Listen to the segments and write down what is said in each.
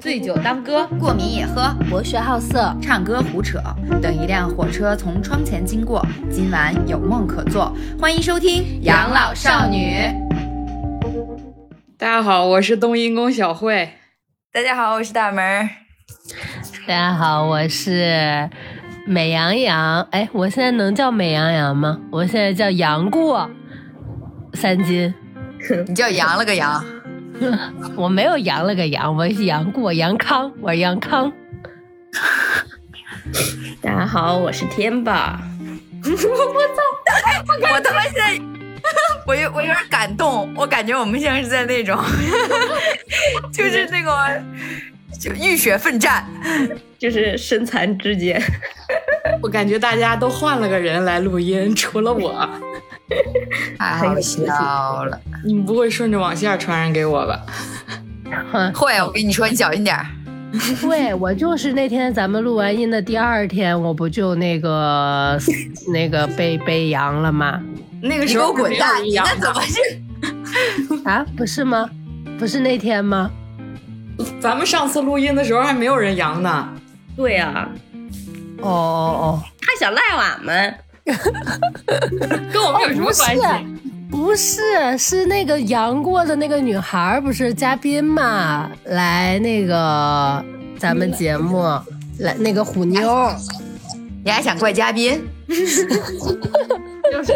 醉酒当歌，过敏也喝，博学好色，唱歌胡扯。等一辆火车从窗前经过，今晚有梦可做。欢迎收听《养老少女》。大家好，我是冬阴功小慧。大家好，我是大门儿。大家好，我是美羊羊。哎，我现在能叫美羊羊吗？我现在叫杨过三金。你叫羊了个羊。我没有阳了个阳，我是杨过杨康，我是杨康。大家好，我是天霸。我操！我他妈现在，我有我有点感动，我感觉我们像是在那种，就是那个，就浴血奋战，就是身残志坚。我感觉大家都换了个人来录音，除了我。太好笑了！你们不会顺着网线传染给我吧？会，我跟你说，你小心点儿。会，我就是那天咱们录完音的第二天，我不就那个那个被被阳了吗？那个时候滚蛋！那怎么是？啊，不是吗？不是那天吗？咱们上次录音的时候还没有人阳呢。对呀。哦哦哦，他想赖我们。跟我们有什么关系？不是，是那个杨过的那个女孩，不是嘉宾嘛？来那个咱们节目，来那个虎妞，你还想怪嘉宾？就是，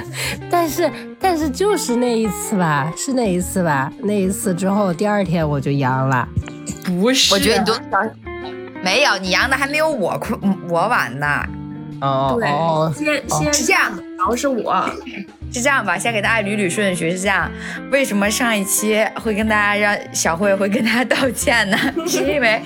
但是但是就是那一次吧，是那一次吧？那一次之后，第二天我就阳了。不是，我觉得你都没有，你阳的还没有我快，我晚呢。哦，对，先先是这样，然后是我。是这样吧，先给大家捋捋顺序。是这样，为什么上一期会跟大家让小慧会跟大家道歉呢？是因为，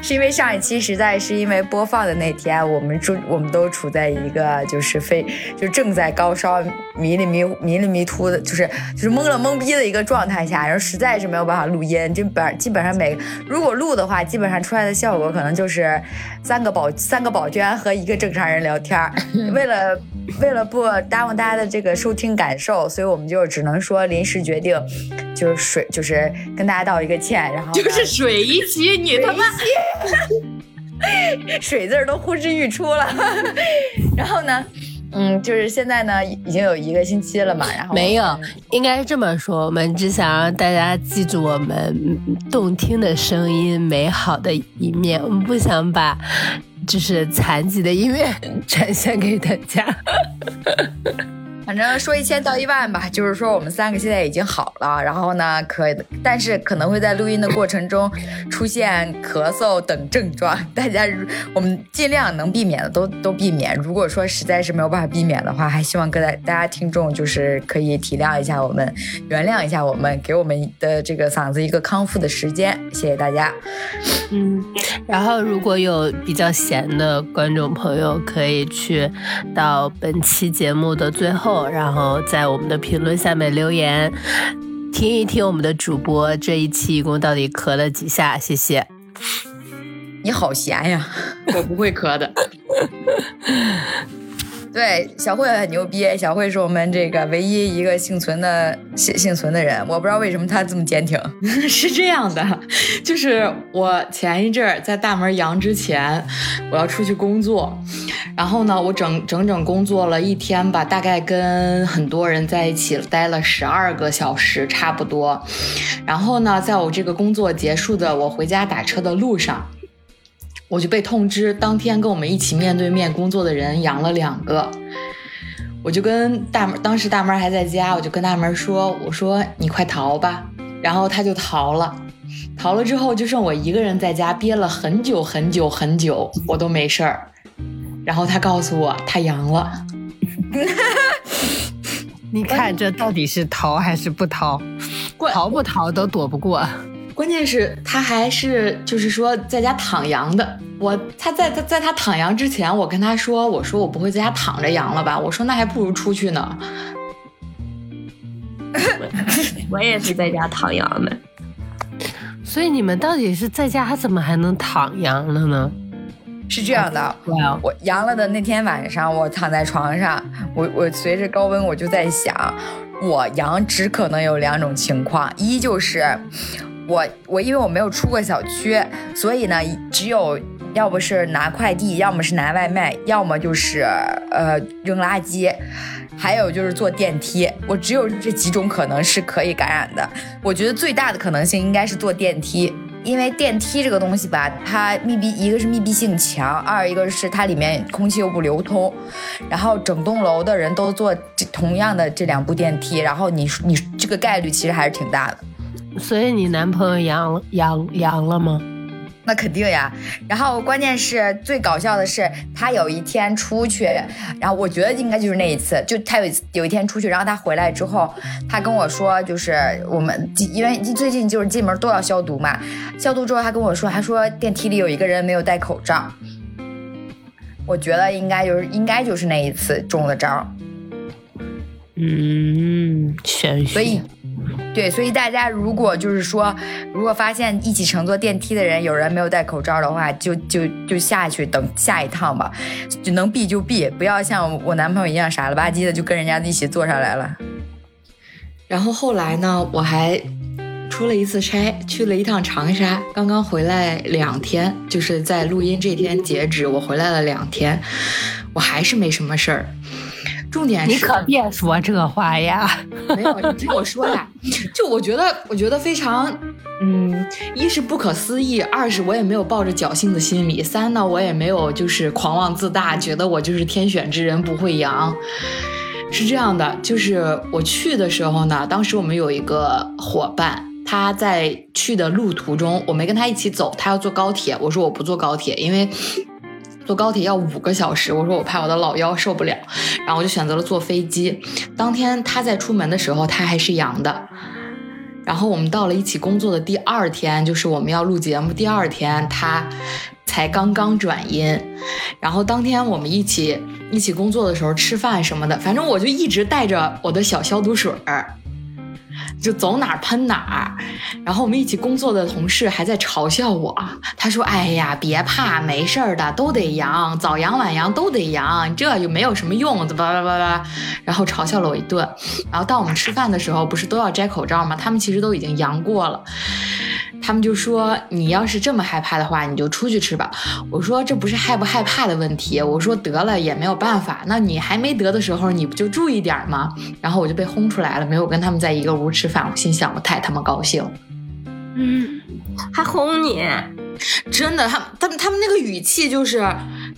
是因为上一期实在是因为播放的那天，我们处我们都处在一个就是非就正在高烧迷里迷迷里迷突的，就是就是懵了懵逼的一个状态下，然后实在是没有办法录音。这本基本上每如果录的话，基本上出来的效果可能就是三个宝三个宝娟和一个正常人聊天。为了为了不耽误大家的这个收。听感受，所以我们就只能说临时决定，就是水，就是跟大家道一个歉，然后就是水一期，你他妈水字都呼之欲出了，然后呢，嗯，就是现在呢已经有一个星期了嘛，然后没有，应该是这么说，我们只想让大家记住我们动听的声音、美好的一面，我们不想把就是残疾的一面 展现给大家。反正说一千道一万吧，就是说我们三个现在已经好了，然后呢，可但是可能会在录音的过程中出现咳嗽等症状，大家我们尽量能避免的都都避免。如果说实在是没有办法避免的话，还希望各大大家听众就是可以体谅一下我们，原谅一下我们，给我们的这个嗓子一个康复的时间，谢谢大家。嗯，然后如果有比较闲的观众朋友，可以去到本期节目的最后。然后在我们的评论下面留言，听一听我们的主播这一期一共到底咳了几下，谢谢。你好闲呀，我不会咳的。对，小慧很牛逼。小慧是我们这个唯一一个幸存的幸幸存的人。我不知道为什么她这么坚挺。是这样的，就是我前一阵儿在大门阳之前，我要出去工作，然后呢，我整整整工作了一天吧，大概跟很多人在一起待了十二个小时差不多。然后呢，在我这个工作结束的我回家打车的路上。我就被通知，当天跟我们一起面对面工作的人阳了两个，我就跟大门，当时大门还在家，我就跟大门说：“我说你快逃吧。”然后他就逃了，逃了之后就剩我一个人在家憋了很久很久很久，我都没事儿。然后他告诉我他阳了，你看这到底是逃还是不逃？逃不逃都躲不过。关键是，他还是就是说在家躺阳的。我他在他在他躺阳之前，我跟他说，我说我不会在家躺着阳了吧？我说那还不如出去呢。我也是在家躺阳的。所以你们到底是在家怎么还能躺阳了呢？是这样的，我阳了的那天晚上，我躺在床上，我我随着高温，我就在想，我阳只可能有两种情况，一就是。我我因为我没有出过小区，所以呢，只有要不是拿快递，要么是拿外卖，要么就是呃扔垃圾，还有就是坐电梯。我只有这几种可能是可以感染的。我觉得最大的可能性应该是坐电梯。因为电梯这个东西吧，它密闭，一个是密闭性强，二一个是它里面空气又不流通，然后整栋楼的人都坐这同样的这两部电梯，然后你你这个概率其实还是挺大的。所以你男朋友阳阳阳了吗？那肯定呀，然后关键是最搞笑的是，他有一天出去，然后我觉得应该就是那一次，就他有有一天出去，然后他回来之后，他跟我说，就是我们因为最近就是进门都要消毒嘛，消毒之后他跟我说，他说电梯里有一个人没有戴口罩，我觉得应该就是应该就是那一次中的招，嗯，玄学。所以。对，所以大家如果就是说，如果发现一起乘坐电梯的人有人没有戴口罩的话，就就就下去等下一趟吧，就能避就避，不要像我男朋友一样傻了吧唧的就跟人家一起坐上来了。然后后来呢，我还出了一次差，去了一趟长沙，刚刚回来两天，就是在录音这天截止，我回来了两天，我还是没什么事儿。重点是，你可别说这话呀！没有，你听我说呀。就我觉得，我觉得非常，嗯，一是不可思议，二是我也没有抱着侥幸的心理，三呢，我也没有就是狂妄自大，觉得我就是天选之人不会阳。是这样的，就是我去的时候呢，当时我们有一个伙伴，他在去的路途中，我没跟他一起走，他要坐高铁，我说我不坐高铁，因为。坐高铁要五个小时，我说我怕我的老腰受不了，然后我就选择了坐飞机。当天他在出门的时候，他还是阳的。然后我们到了一起工作的第二天，就是我们要录节目第二天，他才刚刚转阴。然后当天我们一起一起工作的时候吃饭什么的，反正我就一直带着我的小消毒水儿。就走哪儿喷哪儿，然后我们一起工作的同事还在嘲笑我。他说：“哎呀，别怕，没事儿的，都得阳，早阳晚阳都得阳，这又没有什么用。”叭叭叭叭，然后嘲笑了我一顿。然后到我们吃饭的时候，不是都要摘口罩吗？他们其实都已经阳过了。他们就说：“你要是这么害怕的话，你就出去吃吧。”我说：“这不是害不害怕的问题。”我说：“得了也没有办法。那你还没得的时候，你不就注意点吗？”然后我就被轰出来了，没有跟他们在一个屋吃饭。我心想：我太他妈高兴。嗯，还轰你？真的，他他们他们那个语气就是，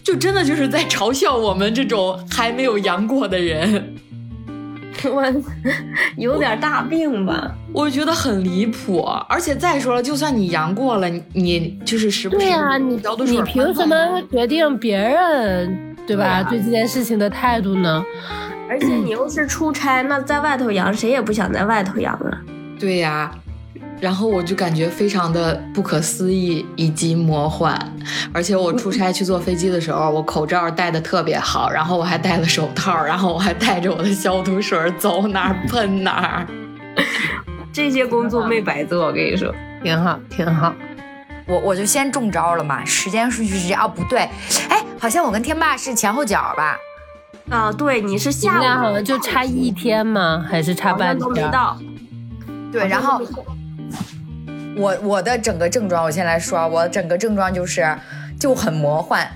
就真的就是在嘲笑我们这种还没有阳过的人。我有点大病吧？我觉得很离谱，而且再说了，就算你阳过了，你就是时不时对呀，你你凭什么决定别人对吧？对这件事情的态度呢？而且你又是出差，那在外头阳，谁也不想在外头阳啊。对呀。然后我就感觉非常的不可思议以及魔幻，而且我出差去坐飞机的时候，我口罩戴的特别好，然后我还戴了手套，然后我还带着我的消毒水，走哪儿喷哪儿。这些工作没白做，我跟你说，挺好，挺好。我我就先中招了嘛，时间顺序是这样，哦不对，哎，好像我跟天霸是前后脚吧？啊，对，你是下午，好像就差一天吗？还是差半天？都没到。对，然后。我我的整个症状，我先来说，我整个症状就是就很魔幻。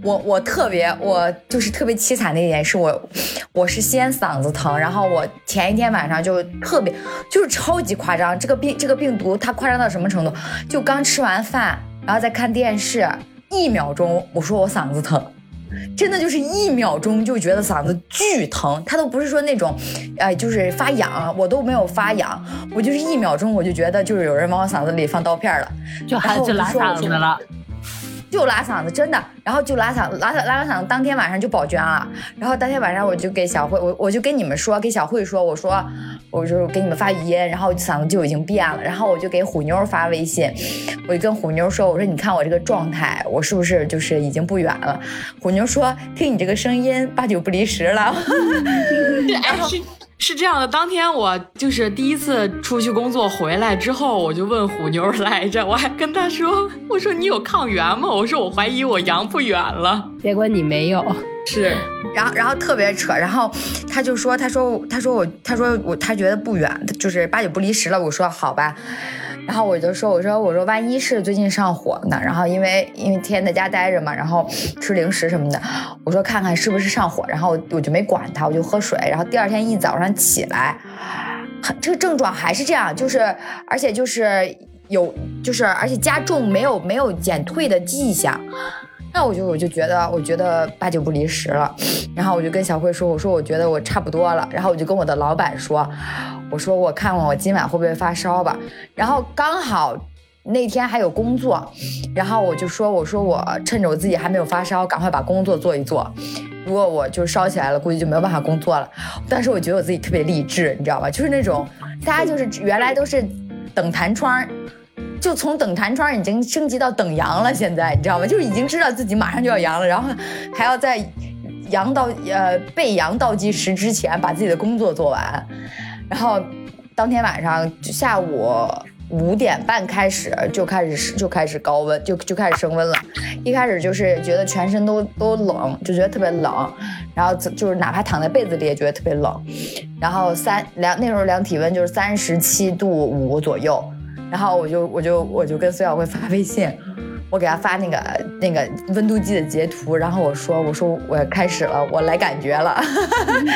我我特别我就是特别凄惨的一点是我我是先嗓子疼，然后我前一天晚上就特别就是超级夸张。这个病这个病毒它夸张到什么程度？就刚吃完饭，然后再看电视，一秒钟我说我嗓子疼。真的就是一秒钟就觉得嗓子巨疼，他都不是说那种，哎，就是发痒，我都没有发痒，我就是一秒钟我就觉得就是有人往我嗓子里放刀片了，就喊起拉嗓子了。就拉嗓子，真的，然后就拉嗓子，拉拉拉嗓子，当天晚上就保捐了。然后当天晚上我就给小慧，我我就跟你们说，给小慧说，我说，我就给你们发语音，然后嗓子就已经变了。然后我就给虎妞发微信，我就跟虎妞说，我说你看我这个状态，我是不是就是已经不远了？虎妞说，听你这个声音，八九不离十了。然后。是这样的，当天我就是第一次出去工作回来之后，我就问虎妞来着，我还跟她说，我说你有抗原吗？我说我怀疑我阳不远了。结果你没有。是，然后然后特别扯，然后他就说，他说他说我他说我他觉得不远，就是八九不离十了。我说好吧，然后我就说我说我说万一是最近上火呢？然后因为因为天天在家待着嘛，然后吃零食什么的，我说看看是不是上火，然后我就没管他，我就喝水。然后第二天一早上起来，这个症状还是这样，就是而且就是有就是而且加重，没有没有减退的迹象。那我就我就觉得，我觉得八九不离十了，然后我就跟小慧说，我说我觉得我差不多了，然后我就跟我的老板说，我说我看看我今晚会不会发烧吧，然后刚好那天还有工作，然后我就说，我说我趁着我自己还没有发烧，赶快把工作做一做，如果我就烧起来了，估计就没有办法工作了。但是我觉得我自己特别励志，你知道吧？就是那种大家就是原来都是等弹窗。就从等弹窗已经升级到等阳了，现在你知道吗？就是已经知道自己马上就要阳了，然后还要在阳到呃被阳倒计时之前把自己的工作做完，然后当天晚上下午五点半开始就开始就开始高温，就就开始升温了。一开始就是觉得全身都都冷，就觉得特别冷，然后就是哪怕躺在被子里也觉得特别冷。然后三量那时候量体温就是三十七度五左右。然后我就我就我就跟孙晓慧发微信，我给他发那个那个温度计的截图，然后我说我说我开始了，我来感觉了，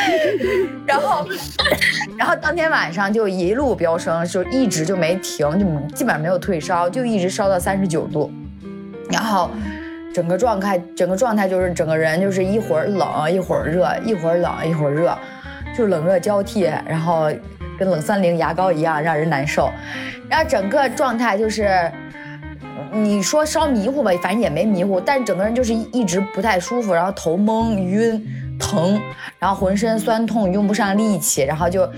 然后 然后当天晚上就一路飙升，就一直就没停，就基本上没有退烧，就一直烧到三十九度，然后整个状态整个状态就是整个人就是一会儿冷一会儿热，一会儿冷一会儿热，就冷热交替，然后。跟冷三零牙膏一样，让人难受。然后整个状态就是，你说稍迷糊吧，反正也没迷糊，但整个人就是一直不太舒服，然后头蒙、晕、疼，然后浑身酸痛，用不上力气，然后就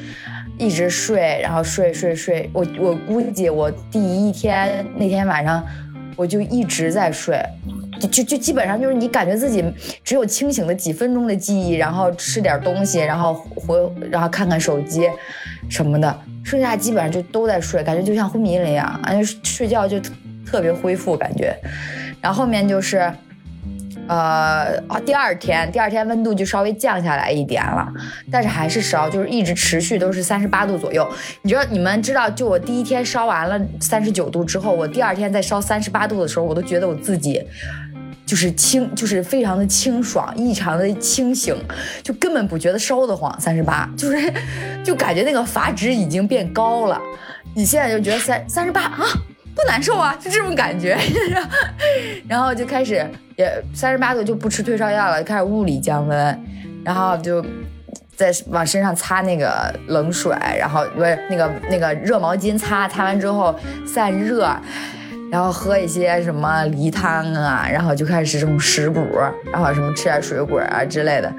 一直睡，然后睡睡睡。我我估计我第一天那天晚上，我就一直在睡。就就基本上就是你感觉自己只有清醒的几分钟的记忆，然后吃点东西，然后回，然后看看手机，什么的，剩下基本上就都在睡，感觉就像昏迷了一样，感觉睡觉就特别恢复感觉。然后后面就是，呃啊，第二天第二天温度就稍微降下来一点了，但是还是烧，就是一直持续都是三十八度左右。你知道你们知道，就我第一天烧完了三十九度之后，我第二天再烧三十八度的时候，我都觉得我自己。就是清，就是非常的清爽，异常的清醒，就根本不觉得烧得慌。三十八，就是就感觉那个阀值已经变高了。你现在就觉得三三十八啊，不难受啊，就这种感觉。然后就开始也三十八度就不吃退烧药了，开始物理降温，然后就在往身上擦那个冷水，然后不是那个那个热毛巾擦，擦完之后散热。然后喝一些什么梨汤啊，然后就开始这种食补，然后什么吃点水果啊之类的，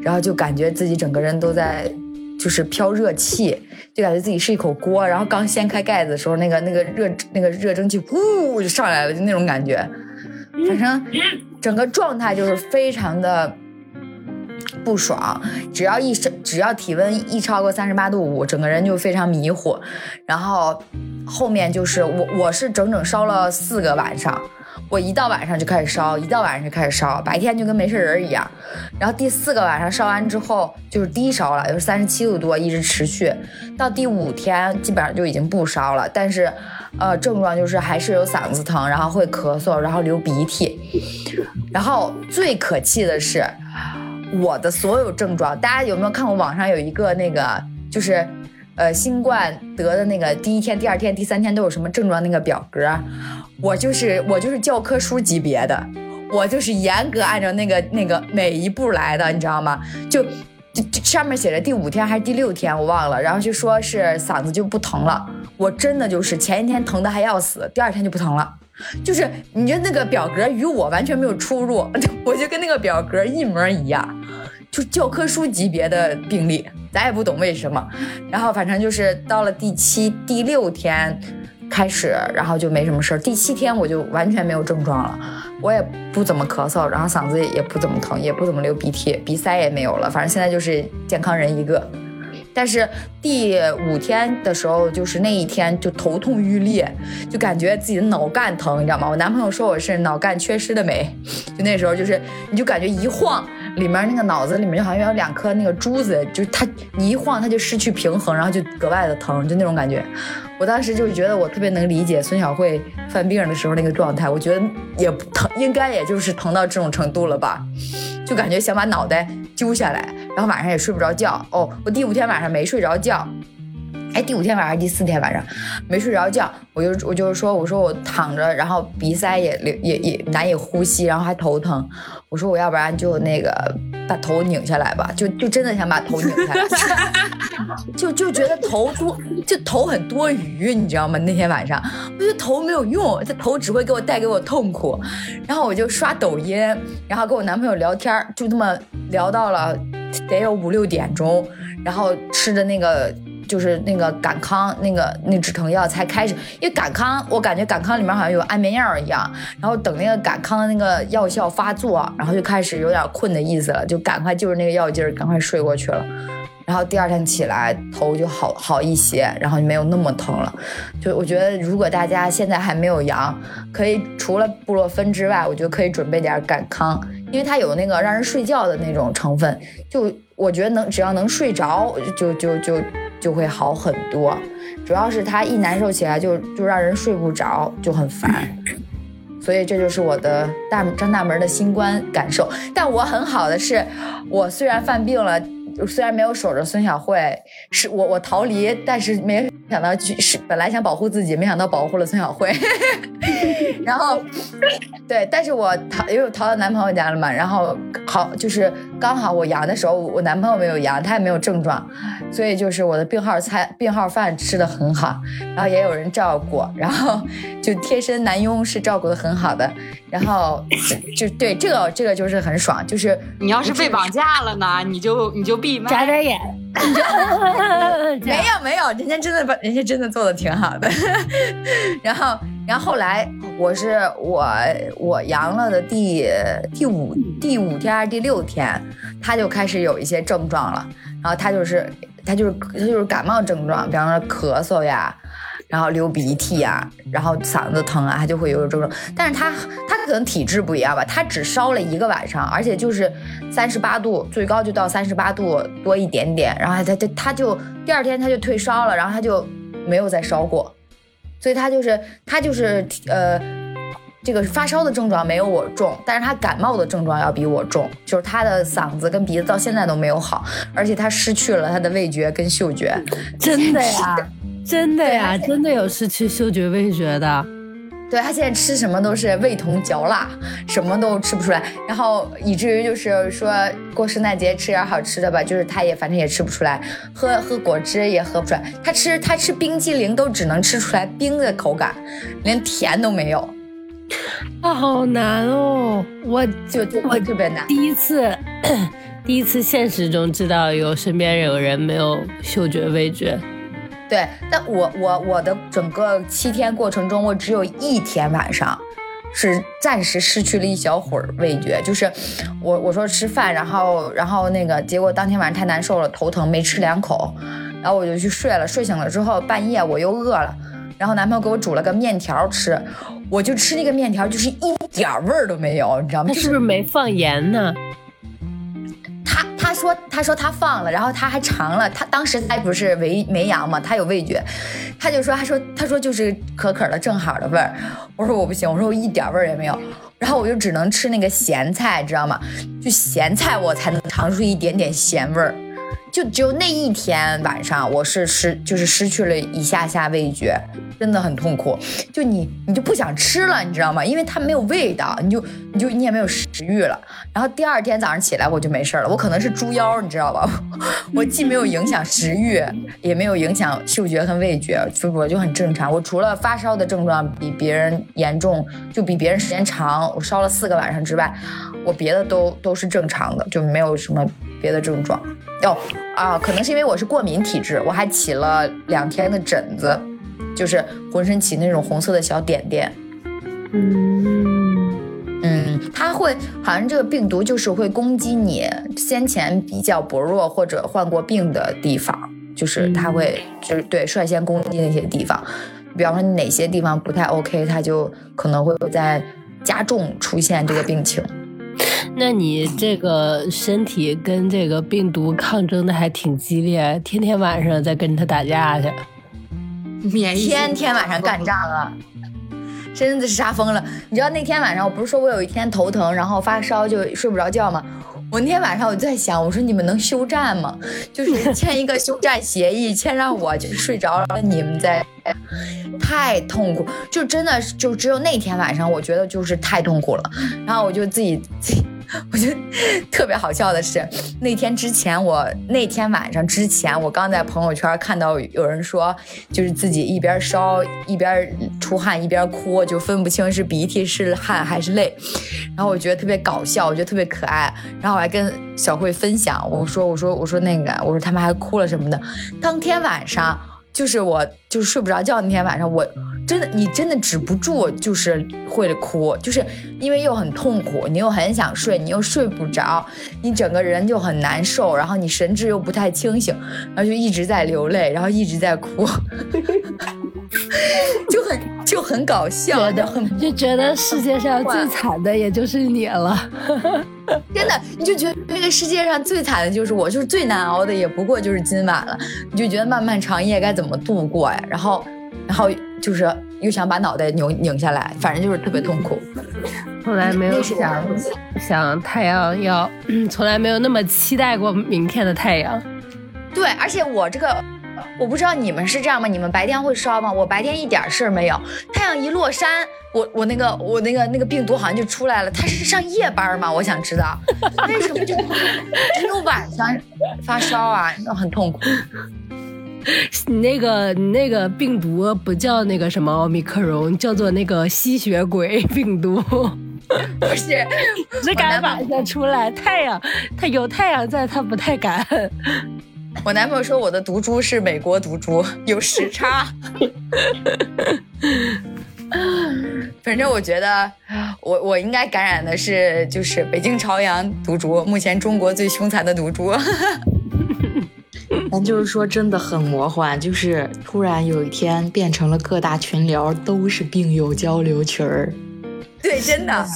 然后就感觉自己整个人都在就是飘热气，就感觉自己是一口锅，然后刚掀开盖子的时候，那个那个热那个热蒸汽呼就上来了，就那种感觉，反正整个状态就是非常的。不爽，只要一升，只要体温一超过三十八度五，整个人就非常迷糊。然后后面就是我，我是整整烧了四个晚上，我一到晚上就开始烧，一到晚上就开始烧，白天就跟没事人一样。然后第四个晚上烧完之后就是低烧了，就是三十七度多，一直持续到第五天，基本上就已经不烧了。但是，呃，症状就是还是有嗓子疼，然后会咳嗽，然后流鼻涕。然后最可气的是。我的所有症状，大家有没有看过网上有一个那个，就是，呃，新冠得的那个第一天、第二天、第三天都有什么症状那个表格？我就是我就是教科书级别的，我就是严格按照那个那个每一步来的，你知道吗？就就上面写着第五天还是第六天我忘了，然后就说是嗓子就不疼了，我真的就是前一天疼的还要死，第二天就不疼了。就是你觉得那个表格与我完全没有出入，我就跟那个表格一模一样，就教科书级别的病例，咱也不懂为什么。然后反正就是到了第七、第六天开始，然后就没什么事儿。第七天我就完全没有症状了，我也不怎么咳嗽，然后嗓子也不怎么疼，也不怎么流鼻涕，鼻塞也没有了。反正现在就是健康人一个。但是第五天的时候，就是那一天就头痛欲裂，就感觉自己的脑干疼，你知道吗？我男朋友说我是脑干缺失的酶，就那时候就是你就感觉一晃，里面那个脑子里面就好像有两颗那个珠子，就它你一晃它就失去平衡，然后就格外的疼，就那种感觉。我当时就觉得我特别能理解孙小慧犯病的时候那个状态，我觉得也不疼，应该也就是疼到这种程度了吧，就感觉想把脑袋揪下来，然后晚上也睡不着觉。哦，我第五天晚上没睡着觉。哎，第五天晚上还是第四天晚上，没睡着觉，我就我就是说，我说我躺着，然后鼻塞也也也难以呼吸，然后还头疼，我说我要不然就那个把头拧下来吧，就就真的想把头拧下来，就就觉得头多，就头很多余，你知道吗？那天晚上我觉得头没有用，这头只会给我带给我痛苦，然后我就刷抖音，然后跟我男朋友聊天，就这么聊到了得有五六点钟，然后吃的那个。就是那个感康那个那止疼药才开始，因为感康我感觉感康里面好像有安眠药一样，然后等那个感康的那个药效发作，然后就开始有点困的意思了，就赶快就是那个药劲儿，赶快睡过去了。然后第二天起来头就好好一些，然后就没有那么疼了。就我觉得如果大家现在还没有阳，可以除了布洛芬之外，我觉得可以准备点感康，因为它有那个让人睡觉的那种成分，就我觉得能只要能睡着，就就就。就会好很多，主要是它一难受起来就就让人睡不着，就很烦，所以这就是我的大张大门的新冠感受。但我很好的是，我虽然犯病了，虽然没有守着孙晓慧，是我我逃离，但是没想到是本来想保护自己，没想到保护了孙晓慧。然后，对，但是我逃，因为我逃到男朋友家了嘛，然后好就是刚好我阳的时候，我男朋友没有阳，他也没有症状，所以就是我的病号餐、病号饭吃的很好，然后也有人照顾，然后就贴身男佣是照顾的很好的，然后就对这个这个就是很爽，就是你要是被绑架了呢，你就你就闭麦眨眨眼，没有没有，人家真的把人家真的做的挺好的，然后。然后后来我是我我阳了的第第五第五天还是第六天，他就开始有一些症状了。然后他就是他就是他就是感冒症状，比方说咳嗽呀，然后流鼻涕啊，然后嗓子疼啊，他就会有这种。但是他他可能体质不一样吧，他只烧了一个晚上，而且就是三十八度，最高就到三十八度多一点点。然后他他他就第二天他就退烧了，然后他就没有再烧过。所以他就是他就是呃，这个发烧的症状没有我重，但是他感冒的症状要比我重，就是他的嗓子跟鼻子到现在都没有好，而且他失去了他的味觉跟嗅觉。真的呀，真的呀，真的有失去嗅觉味觉的。对他现在吃什么都是味同嚼蜡，什么都吃不出来，然后以至于就是说过圣诞节吃点好吃的吧，就是他也反正也吃不出来，喝喝果汁也喝不出来，他吃他吃冰激凌都只能吃出来冰的口感，连甜都没有，啊，好难哦，我就我特别难，第一次第一次现实中知道有身边有人没有嗅觉味觉。对，但我我我的整个七天过程中，我只有一天晚上是暂时失去了一小会儿味觉，就是我我说吃饭，然后然后那个结果当天晚上太难受了，头疼没吃两口，然后我就去睡了。睡醒了之后，半夜我又饿了，然后男朋友给我煮了个面条吃，我就吃那个面条，就是一点味儿都没有，你知道吗？他是不是没放盐呢？他他说：“他说他放了，然后他还尝了。他当时他不是没没阳嘛，他有味觉，他就说：他说他说就是可可的正好的味儿。我说我不行，我说我一点味儿也没有。然后我就只能吃那个咸菜，知道吗？就咸菜我才能尝出一点点咸味儿。”就只有那一天晚上，我是失就是失去了一下下味觉，真的很痛苦。就你你就不想吃了，你知道吗？因为它没有味道，你就你就你也没有食欲了。然后第二天早上起来我就没事了，我可能是猪腰，你知道吧？我既没有影响食欲，也没有影响嗅觉和味觉，所以我就很正常。我除了发烧的症状比别人严重，就比别人时间长，我烧了四个晚上之外，我别的都都是正常的，就没有什么别的症状。哦啊，可能是因为我是过敏体质，我还起了两天的疹子，就是浑身起那种红色的小点点。嗯嗯，它会好像这个病毒就是会攻击你先前比较薄弱或者患过病的地方，就是它会就是对率先攻击那些地方，比方说哪些地方不太 OK，它就可能会在加重出现这个病情。那你这个身体跟这个病毒抗争的还挺激烈，天天晚上在跟他打架去。免疫天天晚上干仗啊，真的是杀疯了。你知道那天晚上，我不是说我有一天头疼，然后发烧就睡不着觉吗？我那天晚上我就在想，我说你们能休战吗？就是 签一个休战协议，签让我就睡着了，你们在太痛苦，就真的就只有那天晚上，我觉得就是太痛苦了。然后我就自己自己。我觉得特别好笑的是，那天之前，我那天晚上之前，我刚在朋友圈看到有人说，就是自己一边烧一边出汗一边哭，就分不清是鼻涕是汗还是泪。然后我觉得特别搞笑，我觉得特别可爱。然后我还跟小慧分享，我说我说我说那个我说他们还哭了什么的。当天晚上。就是我，就是睡不着觉那天晚上，我真的，你真的止不住，就是会哭，就是因为又很痛苦，你又很想睡，你又睡不着，你整个人就很难受，然后你神志又不太清醒，然后就一直在流泪，然后一直在哭，就很就很搞笑，就很就觉得世界上最惨的也就是你了。真的，你就觉得这个世界上最惨的就是我，就是最难熬的也不过就是今晚了。你就觉得漫漫长夜该怎么度过呀？然后，然后就是又想把脑袋扭拧下来，反正就是特别痛苦。从来没有想想太阳要，从来没有那么期待过明天的太阳。对，而且我这个。我不知道你们是这样吗？你们白天会烧吗？我白天一点事儿没有，太阳一落山，我我那个我那个那个病毒好像就出来了。他是上夜班吗？我想知道为什么就只有晚上发烧啊？那很痛苦。你那个你那个病毒不叫那个什么奥密克戎，叫做那个吸血鬼 病毒。不是，只敢晚上出来，太阳它有太阳在，它不太敢。我男朋友说我的毒株是美国毒株，有时差。反正我觉得，我我应该感染的是就是北京朝阳毒株，目前中国最凶残的毒株。咱就是说，真的很魔幻，就是突然有一天变成了各大群聊都是病友交流群儿。对，真的。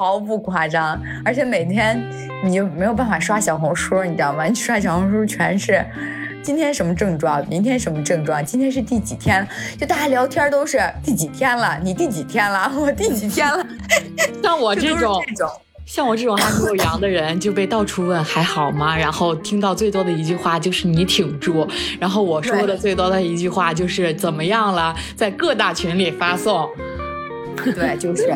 毫不夸张，而且每天你就没有办法刷小红书，你知道吗？你刷小红书全是今天什么症状，明天什么症状，今天是第几天？就大家聊天都是第几天了？你第几天了？我第几天了？像我这种，像我这种还没有阳的人，就被到处问还好吗？然后听到最多的一句话就是你挺住，然后我说的最多的一句话就是怎么样了？在各大群里发送。对，就是，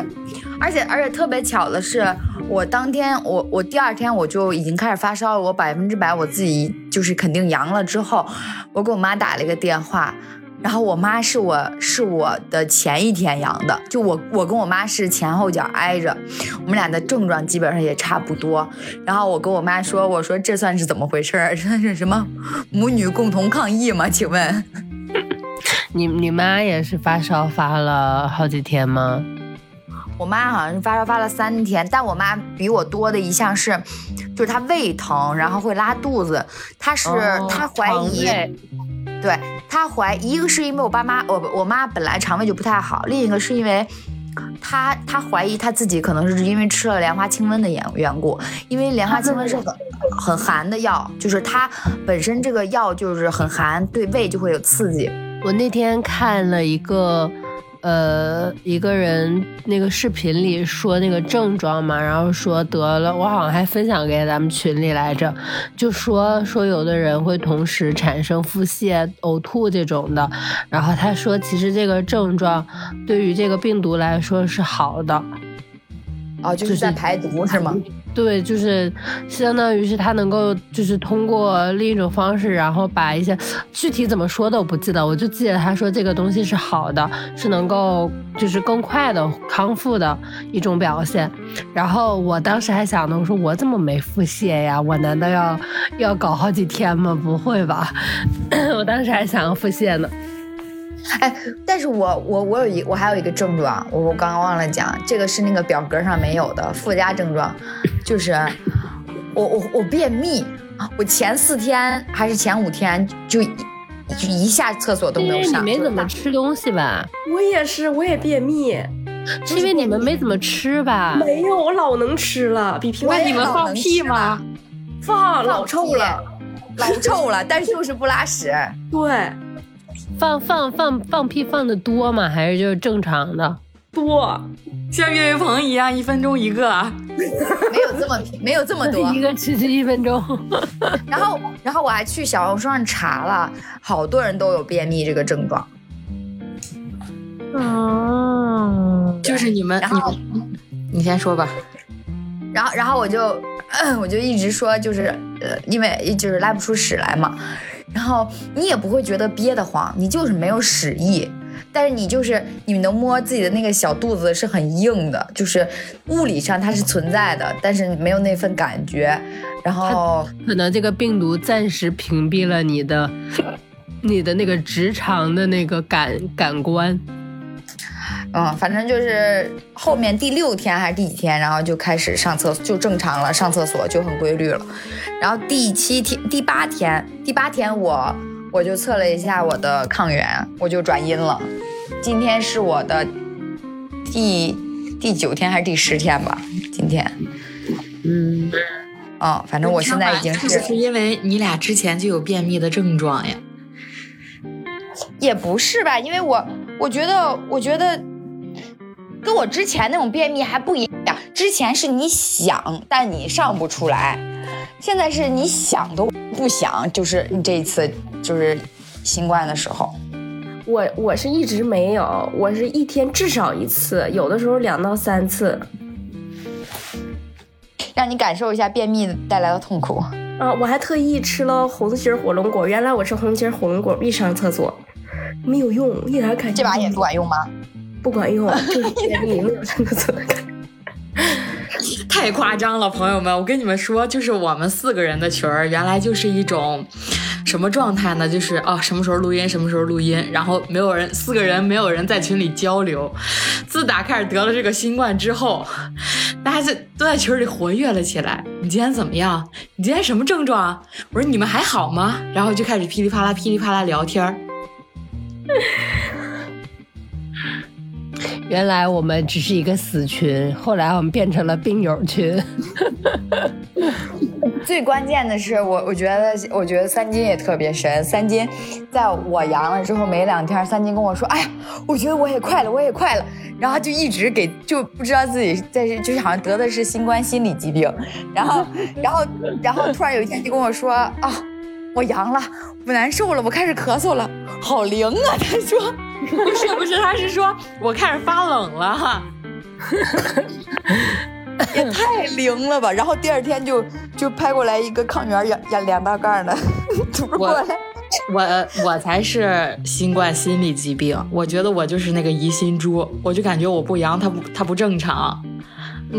而且而且特别巧的是，我当天我我第二天我就已经开始发烧了，我百分之百我自己就是肯定阳了之后，我给我妈打了一个电话，然后我妈是我是我的前一天阳的，就我我跟我妈是前后脚挨着，我们俩的症状基本上也差不多，然后我跟我妈说，我说这算是怎么回事儿？这是什么母女共同抗疫吗？请问？你你妈也是发烧发了好几天吗？我妈好像是发烧发了三天，但我妈比我多的一项是，就是她胃疼，然后会拉肚子。她是她怀疑，对她怀一个是因为我爸妈我我妈本来肠胃就不太好，另一个是因为她她怀疑她自己可能是因为吃了莲花清瘟的缘缘故，因为莲花清瘟是很很寒的药，就是它本身这个药就是很寒，对胃就会有刺激。我那天看了一个，呃，一个人那个视频里说那个症状嘛，然后说得了，我好像还分享给咱们群里来着，就说说有的人会同时产生腹泻、呕吐这种的，然后他说其实这个症状对于这个病毒来说是好的，哦，就是在排毒是吗？对，就是相当于是他能够，就是通过另一种方式，然后把一些具体怎么说的我不记得，我就记得他说这个东西是好的，是能够就是更快的康复的一种表现。然后我当时还想呢，我说我怎么没腹泻呀？我难道要要搞好几天吗？不会吧？我当时还想要腹泻呢。哎，但是我我我有一我还有一个症状，我我刚刚忘了讲，这个是那个表格上没有的附加症状，就是我我我便秘，我前四天还是前五天就一就一下厕所都没有上，因为你没怎么吃东西吧？我也是，我也便秘。是因为你们没怎么吃吧？没有，我老能吃了，比平我也常你们放老能吃屁吗？放老臭了。老臭了，但是就是不拉屎。对，放放放放屁放的多吗？还是就是正常的？多像岳云鹏一样，一分钟一个。没有这么没有这么多 一。个持续一分钟。然后然后我还去小红书上查了，好多人都有便秘这个症状。哦，就是你们，然后你们，你先说吧。然后然后我就 我就一直说，就是呃，因为就是拉不出屎来嘛。然后你也不会觉得憋得慌，你就是没有屎意。但是你就是你能摸自己的那个小肚子是很硬的，就是物理上它是存在的，但是没有那份感觉。然后可能这个病毒暂时屏蔽了你的你的那个直肠的那个感感官。嗯，反正就是后面第六天还是第几天，然后就开始上厕所，就正常了，上厕所就很规律了。然后第七天、第八天、第八天我我就测了一下我的抗原，我就转阴了。今天是我的第第九天还是第十天吧？今天，嗯，哦，反正我现在已经是不是因为你俩之前就有便秘的症状呀？也不是吧，因为我我觉得我觉得跟我之前那种便秘还不一样，之前是你想但你上不出来，现在是你想都不想，就是你这一次就是新冠的时候，我我是一直没有，我是一天至少一次，有的时候两到三次。让你感受一下便秘带来的痛苦。啊，我还特意吃了红心火龙果。原来我吃红心火龙果必上厕所，没有用，一点感觉这把也不管用吗？不管用，就是便秘，没有上厕所的感。太夸张了，朋友们！我跟你们说，就是我们四个人的群儿，原来就是一种什么状态呢？就是哦，什么时候录音，什么时候录音，然后没有人，四个人没有人在群里交流。自打开始得了这个新冠之后，大家就都在群里活跃了起来。你今天怎么样？你今天什么症状？我说你们还好吗？然后就开始噼里啪啦、噼里啪啦聊天儿。原来我们只是一个死群，后来我们变成了病友群。最关键的是，我我觉得，我觉得三金也特别神。三金在我阳了之后没两天，三金跟我说：“哎呀，我觉得我也快了，我也快了。”然后就一直给，就不知道自己在，就是好像得的是新冠心理疾病。然后，然后，然后突然有一天就跟我说：“啊，我阳了，我难受了，我开始咳嗽了，好灵啊！”他说。不是不是，他是说我开始发冷了，哈也太灵了吧！然后第二天就就拍过来一个抗原两两两大盖的，吐过来。我我才是新冠心理疾病，我觉得我就是那个疑心猪，我就感觉我不阳，它不它不正常。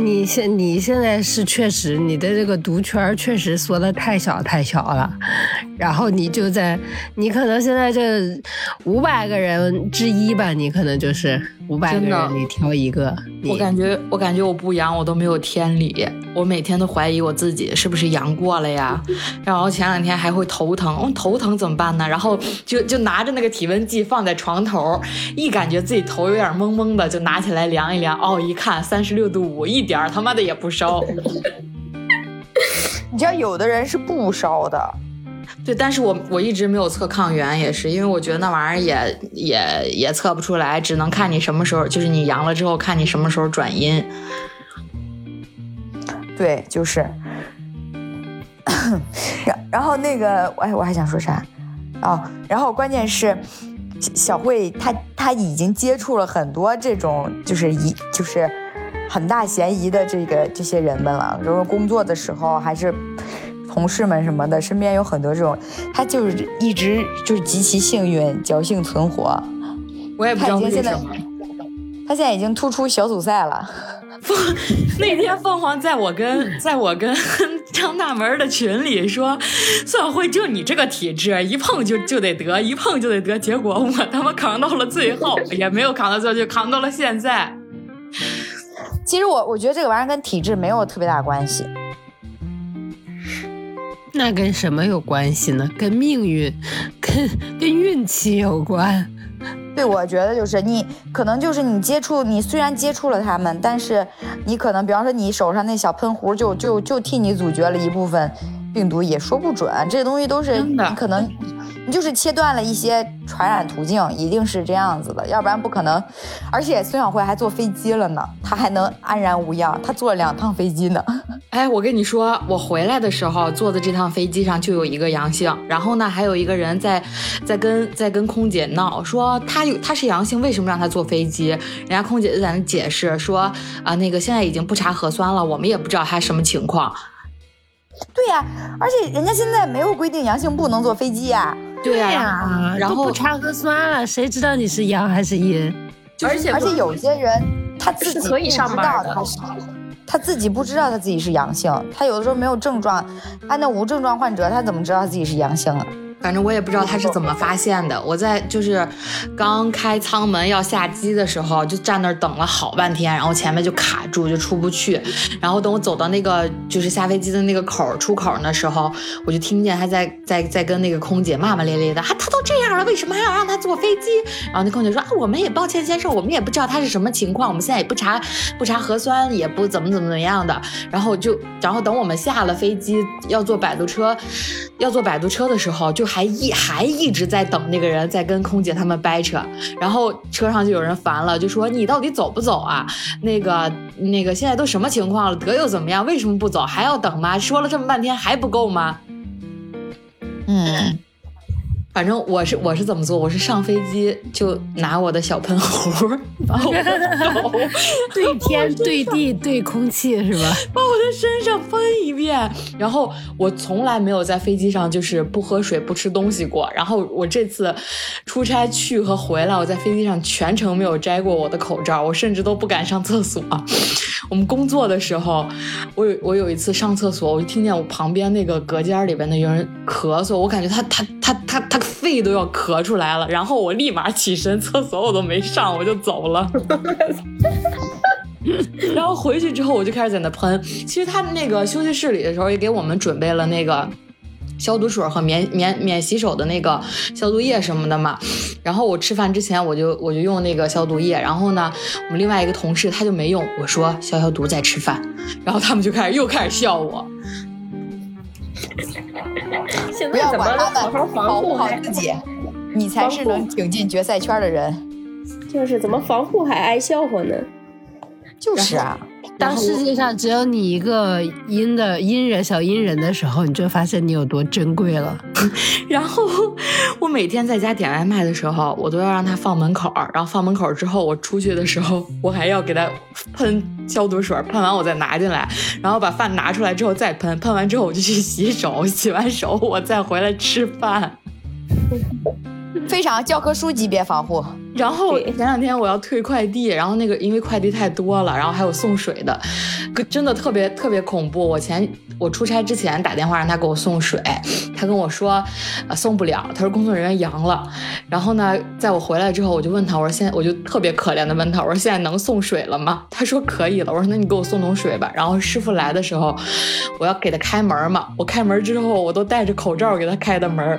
你现你现在是确实你的这个毒圈确实缩的太小太小了，然后你就在你可能现在这五百个人之一吧，你可能就是五百个人里挑一个。我感觉我感觉我不阳，我都没有天理，我每天都怀疑我自己是不是阳过了呀。然后前两天还会头疼，我、头疼怎么办呢？然后就就拿着那个体温计放在床头，一感觉自己头有点懵懵的，就拿起来量一量，哦，一看三十六度五，一点儿他妈的也不烧。你知道有的人是不烧的，对，但是我我一直没有测抗原，也是因为我觉得那玩意儿也也也测不出来，只能看你什么时候，就是你阳了之后看你什么时候转阴。对，就是。然后那个，哎，我还想说啥？哦，然后关键是小慧她她已经接触了很多这种就是疑就是很大嫌疑的这个这些人们了，比如说工作的时候还是同事们什么的，身边有很多这种，他就是一直就是极其幸运，侥幸存活。我也不知道为她已经现在什么。她现在已经突出小组赛了。那天凤凰在我跟 在我跟张大门的群里说，孙小慧就你这个体质，一碰就就得得，一碰就得得。结果我他妈扛到了最后，也没有扛到最后，就扛到了现在。其实我我觉得这个玩意儿跟体质没有特别大关系。那跟什么有关系呢？跟命运，跟跟运气有关。对，我觉得就是你可能就是你接触，你虽然接触了他们，但是你可能，比方说你手上那小喷壶，就就就替你阻绝了一部分病毒，也说不准。这东西都是你可能。你就是切断了一些传染途径，一定是这样子的，要不然不可能。而且孙晓慧还坐飞机了呢，她还能安然无恙，她坐了两趟飞机呢。哎，我跟你说，我回来的时候坐的这趟飞机上就有一个阳性，然后呢，还有一个人在在跟在跟空姐闹，说他有他是阳性，为什么让他坐飞机？人家空姐就在那解释说啊，那个现在已经不查核酸了，我们也不知道他什么情况。对呀，而且人家现在没有规定阳性不能坐飞机呀。对呀，然后不查核酸了，谁知道你是阳还是阴？而且而且有些人他自己不知道他自己不知道他自己是阳性，他有的时候没有症状，按那无症状患者他怎么知道他自己是阳性啊？反正我也不知道他是怎么发现的。我在就是刚开舱门要下机的时候，就站那儿等了好半天，然后前面就卡住，就出不去。然后等我走到那个就是下飞机的那个口出口的时候，我就听见他在在在跟那个空姐骂骂咧咧的，啊，他都这样了，为什么还要让他坐飞机？然后那空姐说啊，我们也抱歉先生，我们也不知道他是什么情况，我们现在也不查不查核酸，也不怎么怎么怎么样的。然后就然后等我们下了飞机要坐摆渡车，要坐摆渡车的时候就。还一还一直在等那个人，在跟空姐他们掰扯，然后车上就有人烦了，就说你到底走不走啊？那个那个现在都什么情况了？得又怎么样？为什么不走？还要等吗？说了这么半天还不够吗？嗯。反正我是我是怎么做？我是上飞机就拿我的小喷壶，把我 对天对地对空气是吧？把我的身上喷一遍。然后我从来没有在飞机上就是不喝水不吃东西过。然后我这次出差去和回来，我在飞机上全程没有摘过我的口罩，我甚至都不敢上厕所。我们工作的时候，我有我有一次上厕所，我就听见我旁边那个隔间里边的有人咳嗽，我感觉他他他他他。肺都要咳出来了，然后我立马起身，厕所我都没上，我就走了。然后回去之后，我就开始在那喷。其实他那个休息室里的时候也给我们准备了那个消毒水和免免免洗手的那个消毒液什么的嘛。然后我吃饭之前，我就我就用那个消毒液。然后呢，我们另外一个同事他就没用，我说消消毒再吃饭。然后他们就开始又开始笑我。不要管他们，保护好自己，你才是能挺进决赛圈的人。就是怎么防护还挨笑话呢？就是啊。当世界上只有你一个阴的阴人小阴人的时候，你就发现你有多珍贵了。然后我每天在家点外卖的时候，我都要让他放门口然后放门口之后，我出去的时候，我还要给他喷消毒水，喷完我再拿进来，然后把饭拿出来之后再喷，喷完之后我就去洗手，洗完手我再回来吃饭。非常教科书级别防护。然后前两天我要退快递，然后那个因为快递太多了，然后还有送水的，真的特别特别恐怖。我前我出差之前打电话让他给我送水，他跟我说，呃送不了，他说工作人员阳了。然后呢，在我回来之后，我就问他，我说现在我就特别可怜的问他，我说现在能送水了吗？他说可以了。我说那你给我送桶水吧。然后师傅来的时候，我要给他开门嘛，我开门之后我都戴着口罩给他开的门。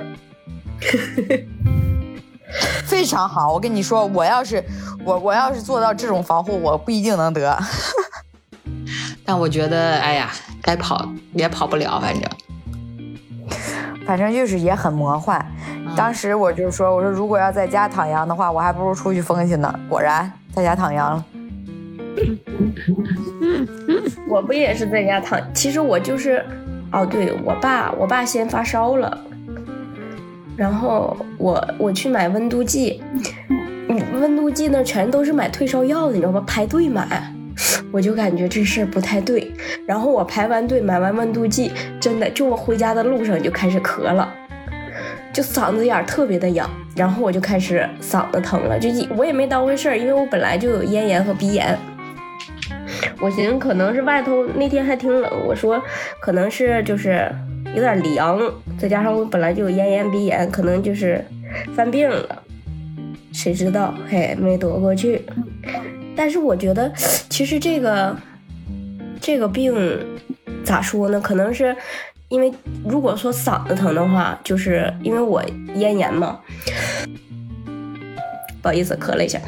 非常好，我跟你说，我要是我我要是做到这种防护，我不一定能得。但我觉得，哎呀，该跑也跑不了，反正，反正就是也很魔幻。当时我就说，我说如果要在家躺阳的话，我还不如出去疯去呢。果然在家躺阳了。我不也是在家躺？其实我就是，哦，对我爸，我爸先发烧了。然后我我去买温度计，温度计那全都是买退烧药的，你知道吧？排队买，我就感觉这事儿不太对。然后我排完队买完温度计，真的就我回家的路上就开始咳了，就嗓子眼儿特别的痒，然后我就开始嗓子疼了，就我也没当回事儿，因为我本来就有咽炎和鼻炎。我寻思可能是外头那天还挺冷，我说可能是就是。有点凉，再加上我本来就有咽炎鼻炎，可能就是犯病了。谁知道，嘿，没躲过去。但是我觉得，其实这个这个病咋说呢？可能是因为如果说嗓子疼的话，就是因为我咽炎嘛，不好意思，咳了一下。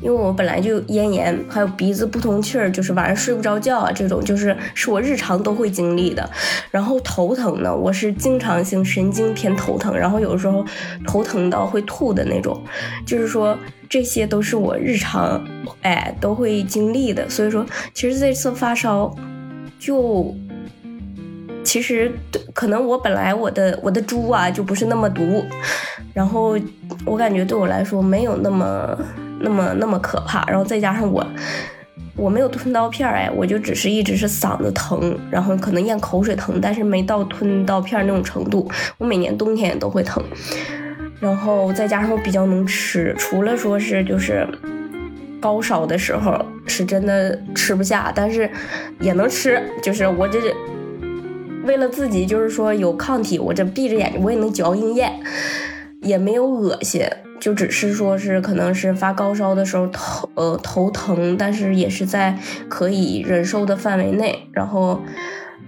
因为我本来就咽炎，还有鼻子不通气儿，就是晚上睡不着觉啊，这种就是是我日常都会经历的。然后头疼呢，我是经常性神经偏头疼，然后有时候头疼到会吐的那种，就是说这些都是我日常哎都会经历的。所以说，其实这次发烧就。其实可能我本来我的我的猪啊就不是那么毒，然后我感觉对我来说没有那么那么那么可怕，然后再加上我我没有吞刀片儿哎，我就只是一直是嗓子疼，然后可能咽口水疼，但是没到吞刀片那种程度。我每年冬天也都会疼，然后再加上我比较能吃，除了说是就是高烧的时候是真的吃不下，但是也能吃，就是我这。为了自己，就是说有抗体，我这闭着眼睛我也能嚼硬咽，也没有恶心，就只是说是可能是发高烧的时候头呃头疼，但是也是在可以忍受的范围内。然后，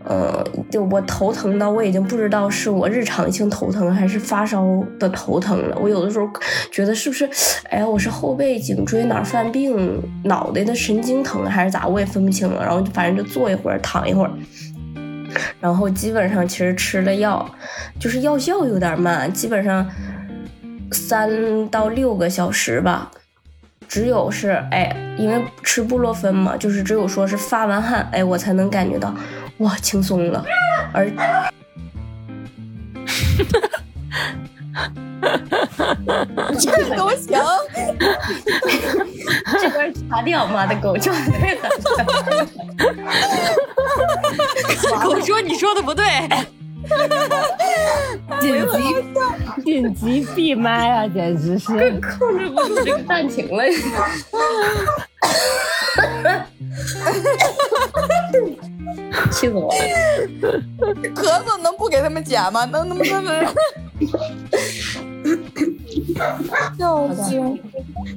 呃，就我头疼到我已经不知道是我日常性头疼还是发烧的头疼了。我有的时候觉得是不是，哎，我是后背颈椎哪犯病，脑袋的神经疼还是咋，我也分不清了。然后反正就坐一会儿，躺一会儿。然后基本上其实吃了药，就是药效有点慢，基本上三到六个小时吧。只有是哎，因为吃布洛芬嘛，就是只有说是发完汗，哎，我才能感觉到哇轻松了。而这都行，这边擦掉，妈的狗叫对了。狗说你说的不对，紧急紧急闭麦啊，简直是控制不住这个感情了。气死我了！咳嗽能不给他们剪吗？能能不能？笑死！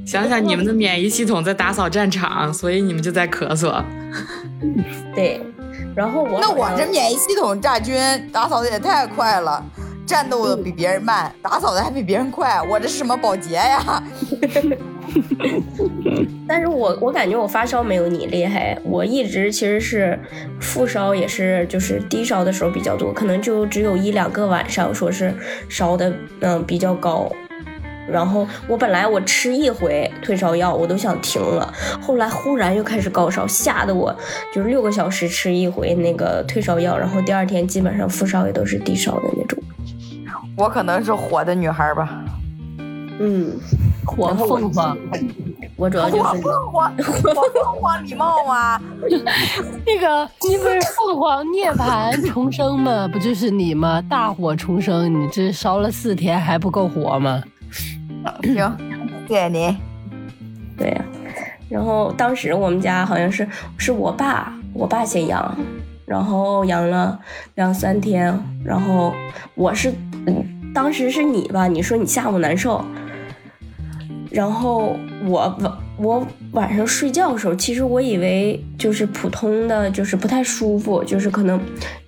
想想你们的免疫系统在打扫战场，所以你们就在咳嗽。对，然后我那我这免疫系统炸军打扫的也太快了，战斗的比别人慢，打扫的还比别人快，我这是什么保洁呀？但是我我感觉我发烧没有你厉害，我一直其实是副烧也是就是低烧的时候比较多，可能就只有一两个晚上说是烧的嗯比较高。然后我本来我吃一回退烧药我都想停了，后来忽然又开始高烧，吓得我就是六个小时吃一回那个退烧药，然后第二天基本上副烧也都是低烧的那种。我可能是火的女孩吧。嗯，火凤凰，我主要就是火凤凰，火凤凰礼貌吗？那个你不是凤凰涅槃重生吗？不就是你吗？大火重生，你这烧了四天还不够火吗？行，谢谢您。对呀，然后当时我们家好像是是我爸，我爸先阳，然后阳了两三天，然后我是，当时是你吧？你说你下午难受，然后我晚我晚上睡觉的时候，其实我以为就是普通的，就是不太舒服，就是可能。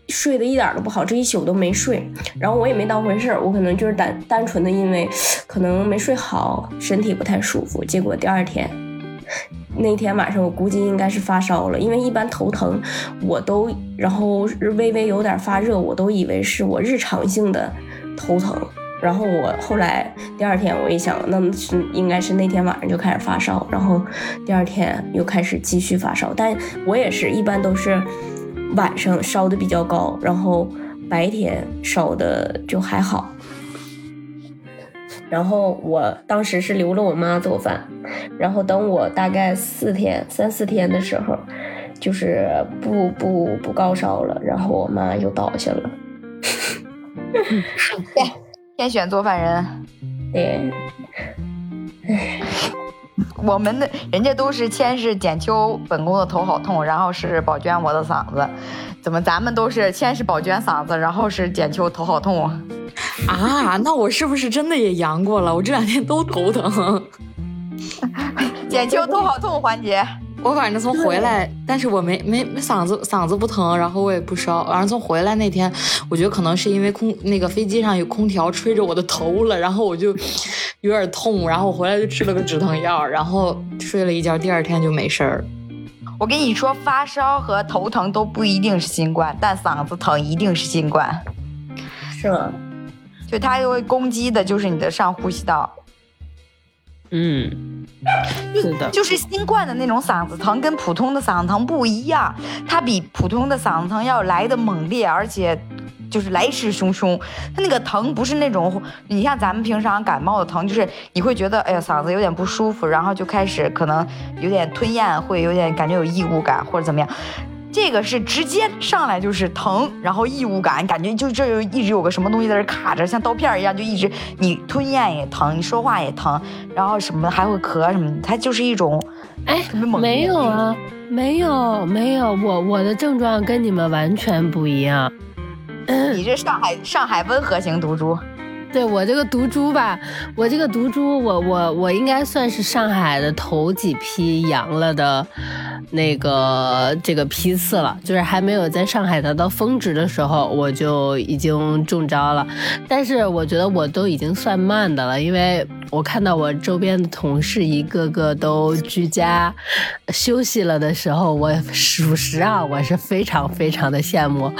睡得一点都不好，这一宿都没睡，然后我也没当回事儿，我可能就是单单纯的因为可能没睡好，身体不太舒服。结果第二天那天晚上，我估计应该是发烧了，因为一般头疼我都，然后微微有点发热，我都以为是我日常性的头疼。然后我后来第二天我一想，那是应该是那天晚上就开始发烧，然后第二天又开始继续发烧，但我也是一般都是。晚上烧的比较高，然后白天烧的就还好。然后我当时是留了我妈做饭，然后等我大概四天、三四天的时候，就是不不不高烧了，然后我妈又倒下了。天天选做饭人，对，唉。我们的人家都是先是简秋本宫的头好痛，然后是宝娟我的嗓子，怎么咱们都是先是宝娟嗓子，然后是简秋头好痛啊？那我是不是真的也阳过了？我这两天都头疼。简秋头好痛环节，我反正从回来，但是我没没没嗓子嗓子不疼，然后我也不烧。反正从回来那天，我觉得可能是因为空那个飞机上有空调吹着我的头了，然后我就有点痛，然后我回来就吃了个止疼药，然后睡了一觉，第二天就没事儿。我跟你说，发烧和头疼都不一定是新冠，但嗓子疼一定是新冠。是吗？就它会攻击的就是你的上呼吸道。嗯，是的，就是新冠的那种嗓子疼，跟普通的嗓子疼不一样，它比普通的嗓子疼要来的猛烈，而且就是来势汹汹。它那个疼不是那种，你像咱们平常感冒的疼，就是你会觉得哎呀嗓子有点不舒服，然后就开始可能有点吞咽，会有点感觉有异物感或者怎么样。这个是直接上来就是疼，然后异物感，感觉就这有一直有个什么东西在这卡着，像刀片一样，就一直你吞咽也疼，你说话也疼，然后什么还会咳什么，它就是一种，哎，没有啊，没有没有，我我的症状跟你们完全不一样，你这上海上海温和型毒株。对我这个毒株吧，我这个毒株，我我我应该算是上海的头几批阳了的，那个这个批次了，就是还没有在上海达到峰值的时候，我就已经中招了。但是我觉得我都已经算慢的了，因为我看到我周边的同事一个个都居家休息了的时候，我属实啊，我是非常非常的羡慕。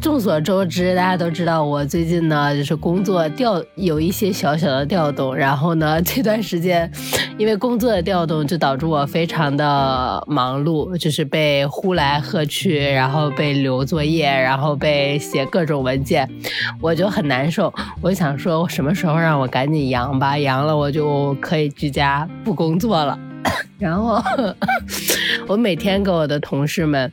众所周知，大家都知道我最近呢，就是工作调有一些小小的调动，然后呢，这段时间因为工作的调动，就导致我非常的忙碌，就是被呼来喝去，然后被留作业，然后被写各种文件，我就很难受。我想说，什么时候让我赶紧阳吧，阳了我就可以居家不工作了。然后 我每天跟我的同事们。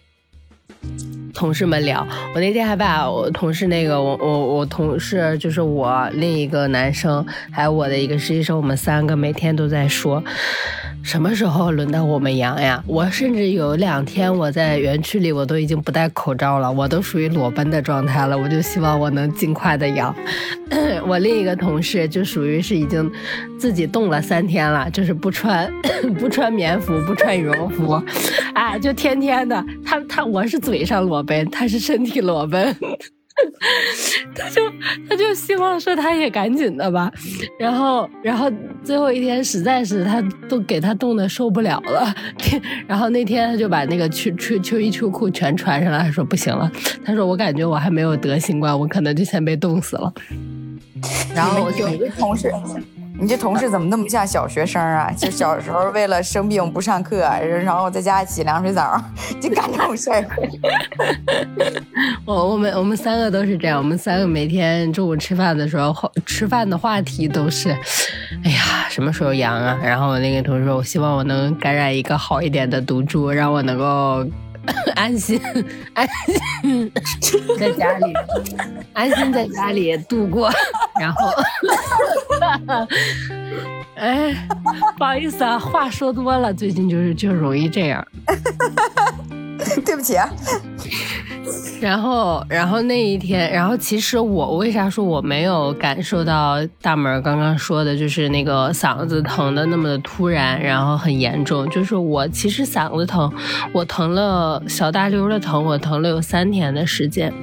同事们聊，我那天还把我同事那个我我我同事就是我另一个男生，还有我的一个实习生，我们三个每天都在说，什么时候轮到我们阳呀？我甚至有两天我在园区里，我都已经不戴口罩了，我都属于裸奔的状态了。我就希望我能尽快的阳。我另一个同事就属于是已经自己冻了三天了，就是不穿 不穿棉服，不穿羽绒服，哎，就天天的。他他我是嘴上裸。奔，他是身体裸奔，他就他就希望说他也赶紧的吧，然后然后最后一天实在是他都给他冻得受不了了，然后那天他就把那个秋秋秋衣秋裤全穿上了，他说不行了，他说我感觉我还没有得新冠，我可能就先被冻死了，然后我就同事。你这同事怎么那么像小学生啊？就小时候为了生病不上课，然后在家洗凉水澡，就干这种事儿。我 我们我们三个都是这样，我们三个每天中午吃饭的时候，吃饭的话题都是，哎呀，什么时候阳啊？然后那个同事说，我希望我能感染一个好一点的毒株，让我能够。安心，安心在家里，安心在家里度过。然后，哎，不好意思啊，话说多了，最近就是就容易这样。对不起啊。然后，然后那一天，然后其实我为啥说我没有感受到大门刚刚说的，就是那个嗓子疼的那么的突然，然后很严重。就是我其实嗓子疼，我疼了小大溜的疼，我疼了有三天的时间，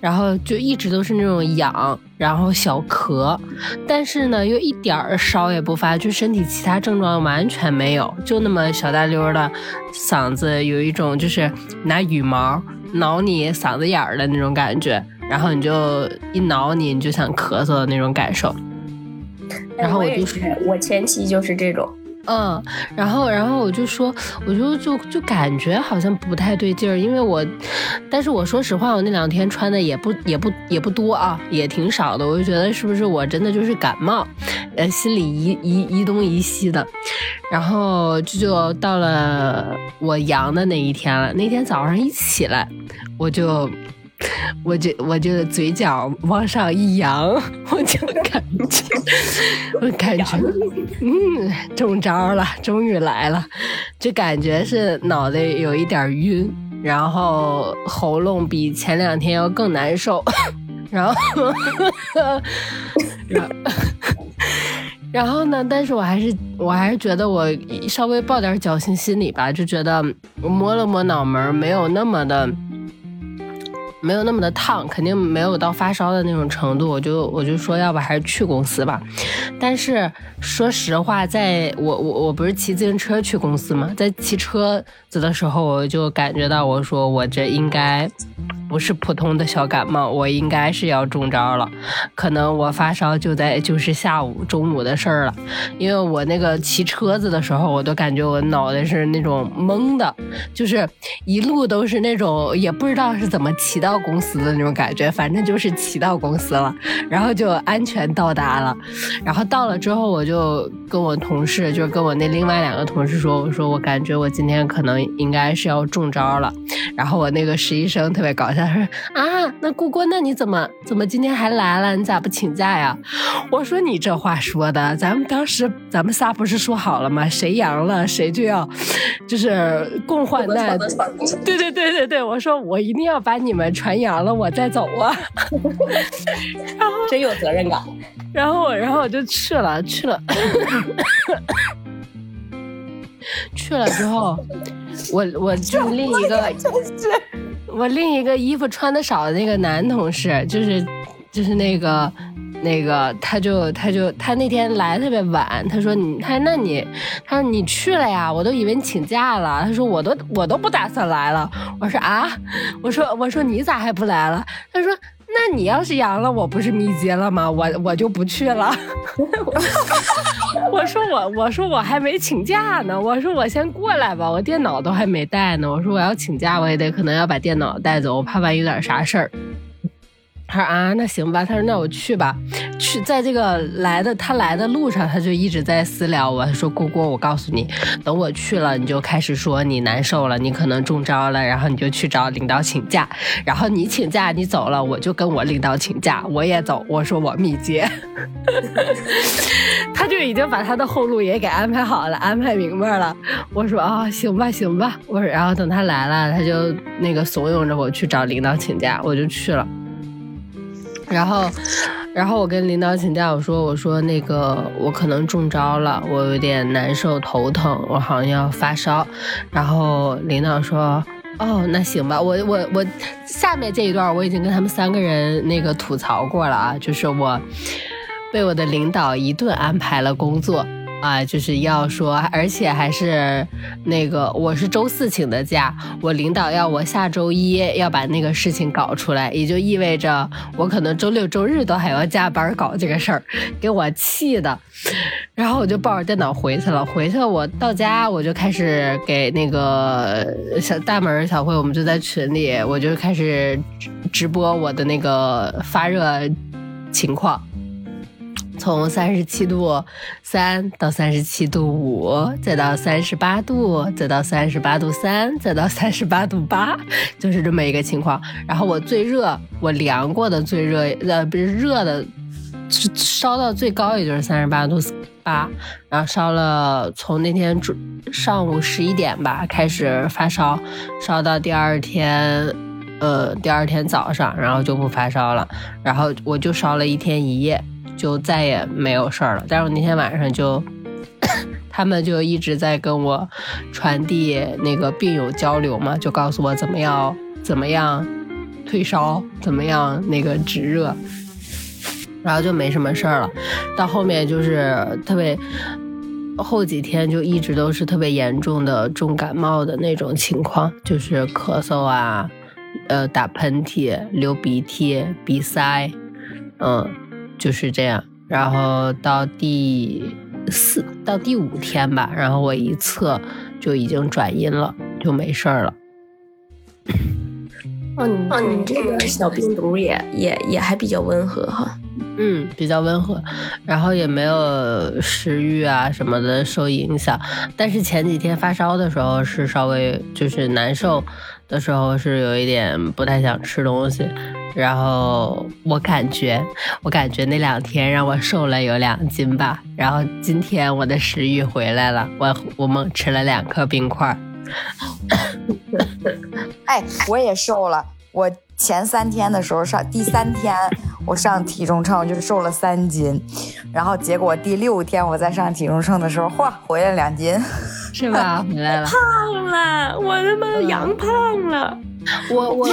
然后就一直都是那种痒，然后小咳，但是呢又一点儿烧也不发，就身体其他症状完全没有，就那么小大溜的嗓子，有一种就是拿羽毛。挠你嗓子眼儿的那种感觉，然后你就一挠你，你就想咳嗽的那种感受。然后我就是，我前期就是这种。嗯，然后，然后我就说，我就就就感觉好像不太对劲儿，因为我，但是我说实话，我那两天穿的也不也不也不多啊，也挺少的，我就觉得是不是我真的就是感冒，呃，心里一一一东一西的，然后这就到了我阳的那一天了，那天早上一起来，我就。我就我就嘴角往上一扬，我就感觉，我感觉，嗯，中招了，终于来了，就感觉是脑袋有一点晕，然后喉咙比前两天要更难受，然后，然后，然后呢，但是我还是我还是觉得我稍微抱点侥幸心理吧，就觉得我摸了摸脑门，没有那么的。没有那么的烫，肯定没有到发烧的那种程度，我就我就说，要不还是去公司吧。但是说实话，在我我我不是骑自行车去公司吗？在骑车子的时候，我就感觉到，我说我这应该。不是普通的小感冒，我应该是要中招了。可能我发烧就在就是下午中午的事儿了，因为我那个骑车子的时候，我都感觉我脑袋是那种懵的，就是一路都是那种也不知道是怎么骑的到公司的那种感觉，反正就是骑到公司了，然后就安全到达了。然后到了之后，我就跟我同事，就是跟我那另外两个同事说，我说我感觉我今天可能应该是要中招了。然后我那个实习生特别搞笑。他说啊，那姑姑，那你怎么怎么今天还来了？你咋不请假呀？我说你这话说的，咱们当时咱们仨不是说好了吗？谁阳了谁就要就是共患难。对对对对对，我说我一定要把你们传扬了，我再走啊。然后真有责任感。然后然后我就去了去了，去了之后，我我就另一个。我另一个衣服穿的少的那个男同事，就是就是那个那个，他就他就他那天来特别晚，他说你他那你他说你去了呀，我都以为你请假了。他说我都我都不打算来了。我说啊，我说我说你咋还不来了？他说那你要是阳了，我不是密接了吗？我我就不去了。我说我我说我还没请假呢，我说我先过来吧，我电脑都还没带呢。我说我要请假，我也得可能要把电脑带走，我怕万一有点啥事儿。他说啊，那行吧。他说那我去吧。去，在这个来的他来的路上，他就一直在私聊我。他说姑姑，我告诉你，等我去了，你就开始说你难受了，你可能中招了，然后你就去找领导请假。然后你请假，你走了，我就跟我领导请假，我也走。我说我密接。他就已经把他的后路也给安排好了，安排明白了。我说啊，行吧，行吧。我说，然后等他来了，他就那个怂恿着我去找领导请假，我就去了。然后，然后我跟领导请假，我说我说那个我可能中招了，我有点难受，头疼，我好像要发烧。然后领导说，哦，那行吧，我我我下面这一段我已经跟他们三个人那个吐槽过了啊，就是我被我的领导一顿安排了工作。啊，就是要说，而且还是那个，我是周四请的假，我领导要我下周一要把那个事情搞出来，也就意味着我可能周六周日都还要加班搞这个事儿，给我气的。然后我就抱着电脑回去了，回去了，我到家我就开始给那个小大门小慧，我们就在群里，我就开始直播我的那个发热情况。从三十七度三到三十七度五，再到三十八度，再到三十八度三，再到三十八度八，就是这么一个情况。然后我最热，我量过的最热，呃，不是热的，烧到最高也就是三十八度八。然后烧了，从那天中上午十一点吧开始发烧，烧到第二天，呃，第二天早上，然后就不发烧了。然后我就烧了一天一夜。就再也没有事儿了，但是我那天晚上就，他们就一直在跟我传递那个病友交流嘛，就告诉我怎么样怎么样退烧，怎么样那个止热，然后就没什么事儿了。到后面就是特别后几天就一直都是特别严重的重感冒的那种情况，就是咳嗽啊，呃，打喷嚏、流鼻涕、鼻塞，嗯。就是这样，然后到第四到第五天吧，然后我一测就已经转阴了，就没事儿了。哦，你哦，你这个小病毒也也也还比较温和哈。嗯，比较温和，然后也没有食欲啊什么的受影响，但是前几天发烧的时候是稍微就是难受的时候是有一点不太想吃东西。然后我感觉，我感觉那两天让我瘦了有两斤吧。然后今天我的食欲回来了，我我猛吃了两颗冰块。哎，我也瘦了。我前三天的时候上第三天，我上体重秤就是瘦了三斤，然后结果第六天我在上体重秤的时候，嚯，回来两斤。是吧？回来了，胖了，我他妈阳胖了。我我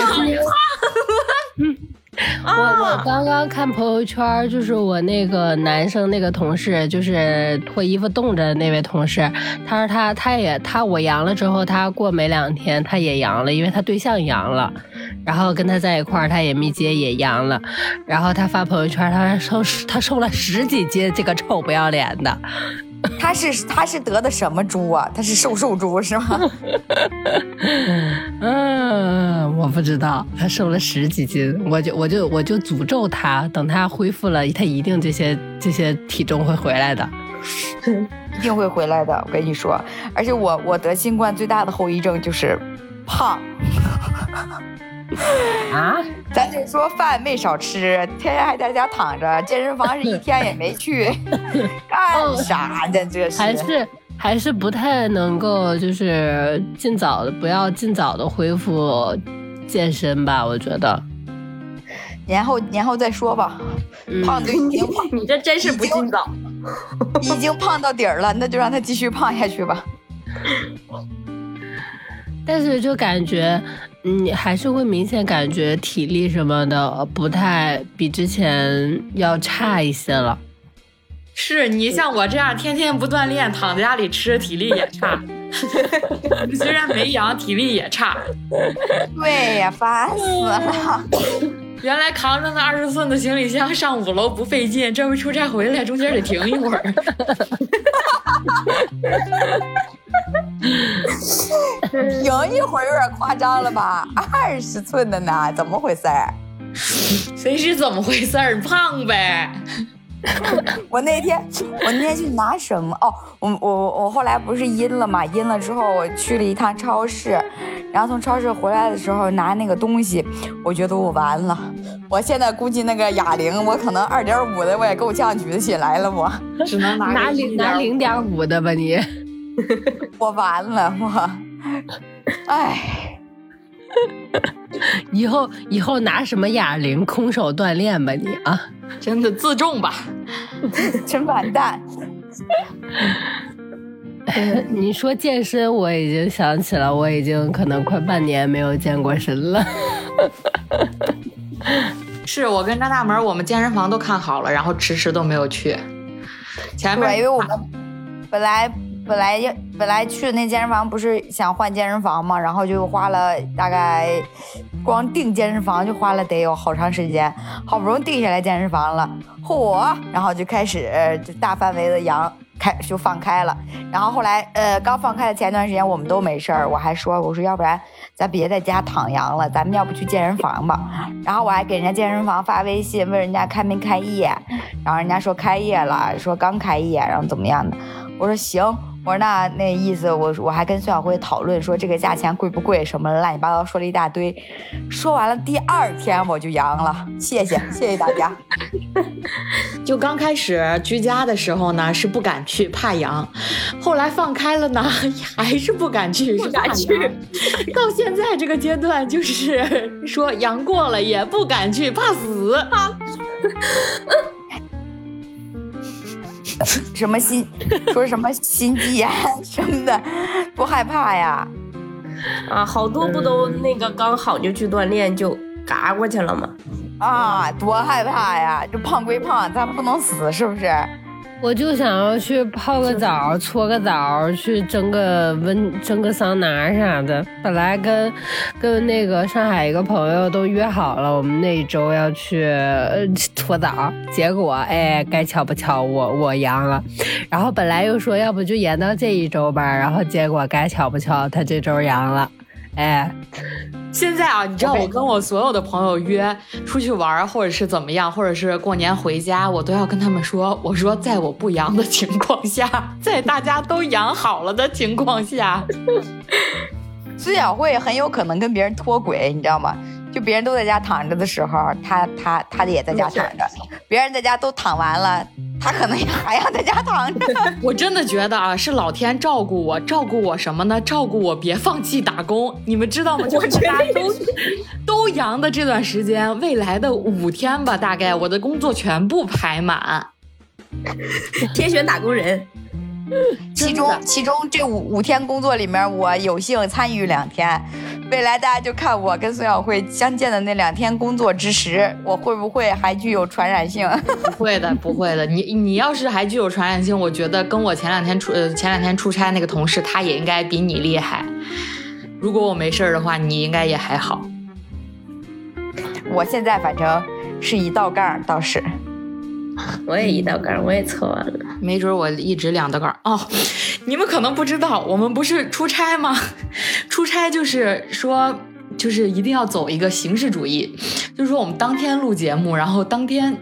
我我刚刚看朋友圈，就是我那个男生那个同事，就是脱衣服冻着的那位同事，他说他他也他我阳了之后，他过没两天他也阳了，因为他对象阳了，然后跟他在一块儿，他也密接也阳了，然后他发朋友圈，他说瘦他瘦了十几斤，这个臭不要脸的。他是他是得的什么猪啊？他是瘦瘦猪是吗？嗯，我不知道，他瘦了十几斤，我就我就我就诅咒他，等他恢复了，他一定这些这些体重会回来的，一定会回来的。我跟你说，而且我我得新冠最大的后遗症就是胖。啊，咱就说饭没少吃，天天还在家躺着，健身房是一天也没去，干啥呢？这是还是还是不太能够，就是尽早的不要尽早的恢复健身吧，我觉得。年后年后再说吧，胖就已经胖，你这真是不尽早，已经胖到底儿了，那就让他继续胖下去吧。但是就感觉。你还是会明显感觉体力什么的不太比之前要差一些了。是你像我这样天天不锻炼，躺在家里吃，体力也差。虽然没阳，体力也差。对呀，烦死了。原来扛着那二十寸的行李箱上五楼不费劲，这回出差回来中间得停一会儿。停一会儿有点夸张了吧？二十寸的呢，怎么回事儿？谁是怎么回事儿？胖呗。我那天我那天去拿什么？哦，我我我后来不是阴了嘛？阴了之后我去了一趟超市，然后从超市回来的时候拿那个东西，我觉得我完了。我现在估计那个哑铃，我可能二点五的我也够呛举得起来了，我只能拿拿零拿零点五的吧你。我完了，我，哎，以后以后拿什么哑铃空手锻炼吧你啊，真的自重吧，真完蛋。你说健身，我已经想起了，我已经可能快半年没有健过身了。是我跟张大门，我们健身房都看好了，然后迟迟都没有去。前面因为我们本来。本来要本来去的那健身房不是想换健身房嘛，然后就花了大概光订健身房就花了得有好长时间，好不容易定下来健身房了，嚯，然后就开始就大范围的阳开就放开了，然后后来呃刚放开的前段时间我们都没事儿，我还说我说要不然咱别在家躺阳了，咱们要不去健身房吧？然后我还给人家健身房发微信问人家开没开业，然后人家说开业了，说刚开业，然后怎么样的？我说行。我说那那意思，我我还跟孙晓辉讨论说这个价钱贵不贵，什么乱七八糟说了一大堆。说完了，第二天我就阳了，谢谢谢谢大家。就刚开始居家的时候呢，是不敢去，怕阳；后来放开了呢，还是不敢去，不敢去。到现在这个阶段，就是说阳过了也不敢去，怕死。什么心说什么心肌炎什么的，多害怕呀！啊，好多不都那个刚好就去锻炼就嘎过去了吗？啊，多害怕呀！这胖归胖，咱不能死，是不是？我就想要去泡个澡，搓个澡，去蒸个温蒸个桑拿啥的。本来跟跟那个上海一个朋友都约好了，我们那一周要去搓澡。结果哎，该巧不巧，我我阳了。然后本来又说要不就延到这一周吧，然后结果该巧不巧，他这周阳了。哎，现在啊，你知道我跟我所有的朋友约出去玩，或者是怎么样，或者是过年回家，我都要跟他们说，我说在我不阳的情况下，在大家都养好了的情况下，孙小慧很有可能跟别人脱轨，你知道吗？就别人都在家躺着的时候，他他他也在家躺着；别人在家都躺完了，他可能也还要在家躺着。我真的觉得啊，是老天照顾我，照顾我什么呢？照顾我别放弃打工。你们知道吗？就是大家都都阳的这段时间，未来的五天吧，大概我的工作全部排满。天选打工人。其中其中这五五天工作里面，我有幸参与两天。未来大家就看我跟孙晓慧相见的那两天工作之时，我会不会还具有传染性？不会的，不会的。你你要是还具有传染性，我觉得跟我前两天出呃前两天出差那个同事，他也应该比你厉害。如果我没事儿的话，你应该也还好。我现在反正是一道杠，倒是。我也一道杠，我也测完了。没准我一直两道杠哦。你们可能不知道，我们不是出差吗？出差就是说，就是一定要走一个形式主义，就是说我们当天录节目，然后当天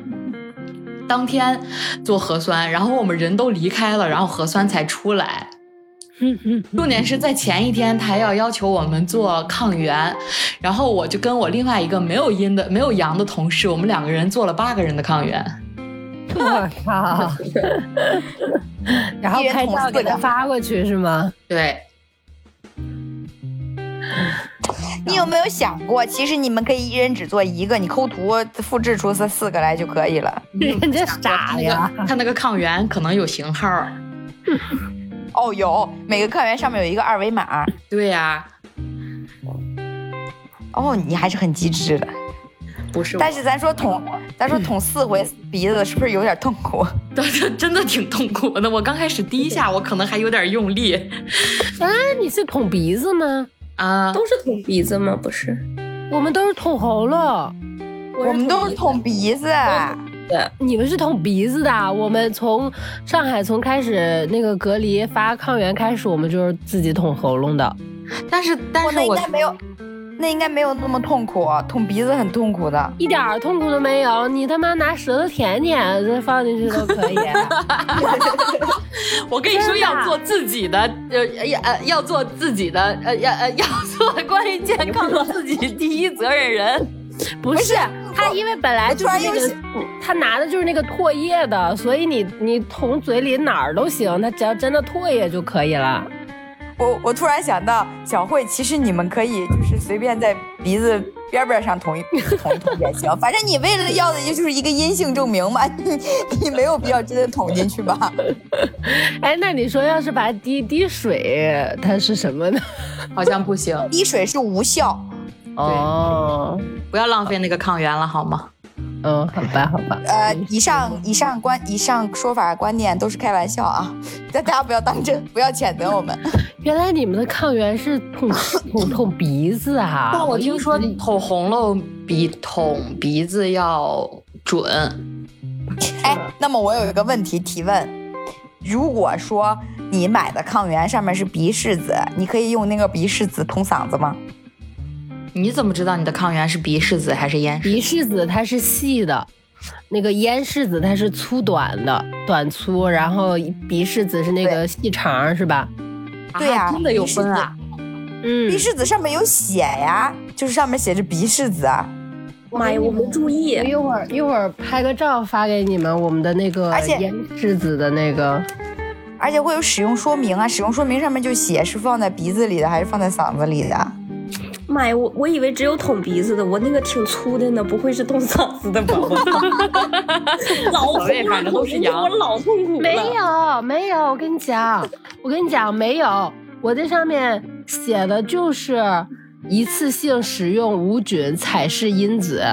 当天做核酸，然后我们人都离开了，然后核酸才出来。重点是在前一天，他要要求我们做抗原，然后我就跟我另外一个没有阴的、没有阳的同事，我们两个人做了八个人的抗原。我靠！然后拍照给他发过去是吗？对。你有没有想过，其实你们可以一人只做一个，你抠图复制出四四个来就可以了。人家傻呀！他那个抗原可能有型号。哦，有每个抗原上面有一个二维码。对呀。哦，你还是很机智的。不是，但是咱说捅，咱说捅四回鼻子是不是有点痛苦？对，真的挺痛苦的。我刚开始第一下我可能还有点用力。啊，你是捅鼻子吗？啊，都是捅鼻子吗？不是，我们都是捅喉咙，我们都是捅鼻子。对，你们是捅鼻子的。我们从上海从开始那个隔离发抗原开始，我们就是自己捅喉咙的。但是，但是我应该没有。那应该没有那么痛苦，捅鼻子很痛苦的，一点儿痛苦都没有。你他妈拿舌头舔舔，再放进去都可以。我跟你说，要做自己的，呃，要呃要做自己的，呃要呃 要做关于健康的自己第一责任人。不是他，因为本来就是那个，他拿的就是那个唾液的，所以你你捅嘴里哪儿都行，他只要真的唾液就可以了。我我突然想到，小慧，其实你们可以就是随便在鼻子边边上捅一捅一捅也行，反正你为了要的也就是一个阴性证明嘛，你你没有必要真的捅进去吧？哎，那你说要是把滴滴水，它是什么呢？好像不行，滴水是无效。哦，不要浪费那个抗原了，好吗？嗯，好吧，好吧。呃，以上以上观以上说法观念都是开玩笑啊，大家不要当真，不要谴责我们。原来你们的抗原是捅 捅捅鼻子啊？但我听说捅红了比捅鼻子要准。哎，那么我有一个问题提问：如果说你买的抗原上面是鼻拭子，你可以用那个鼻拭子捅嗓子吗？你怎么知道你的抗原是鼻拭子还是咽？鼻拭子它是细的，那个咽拭子它是粗短的，短粗，然后鼻拭子是那个细长，是吧？对呀，真的有分啊。嗯，鼻拭子上面有写呀，就是上面写着鼻拭子啊。妈呀，我没注意。一会儿一会儿拍个照发给你们，我们的那个咽拭子的那个，而且会有使用说明啊，使用说明上面就写是放在鼻子里的还是放在嗓子里的。妈呀，我我以为只有捅鼻子的，我那个挺粗的呢，不会是捅嗓子的吧？老痛反正都是阳，我老痛苦了。没有没有，我跟你讲，我跟你讲没有，我这上面写的就是一次性使用无菌采试因子，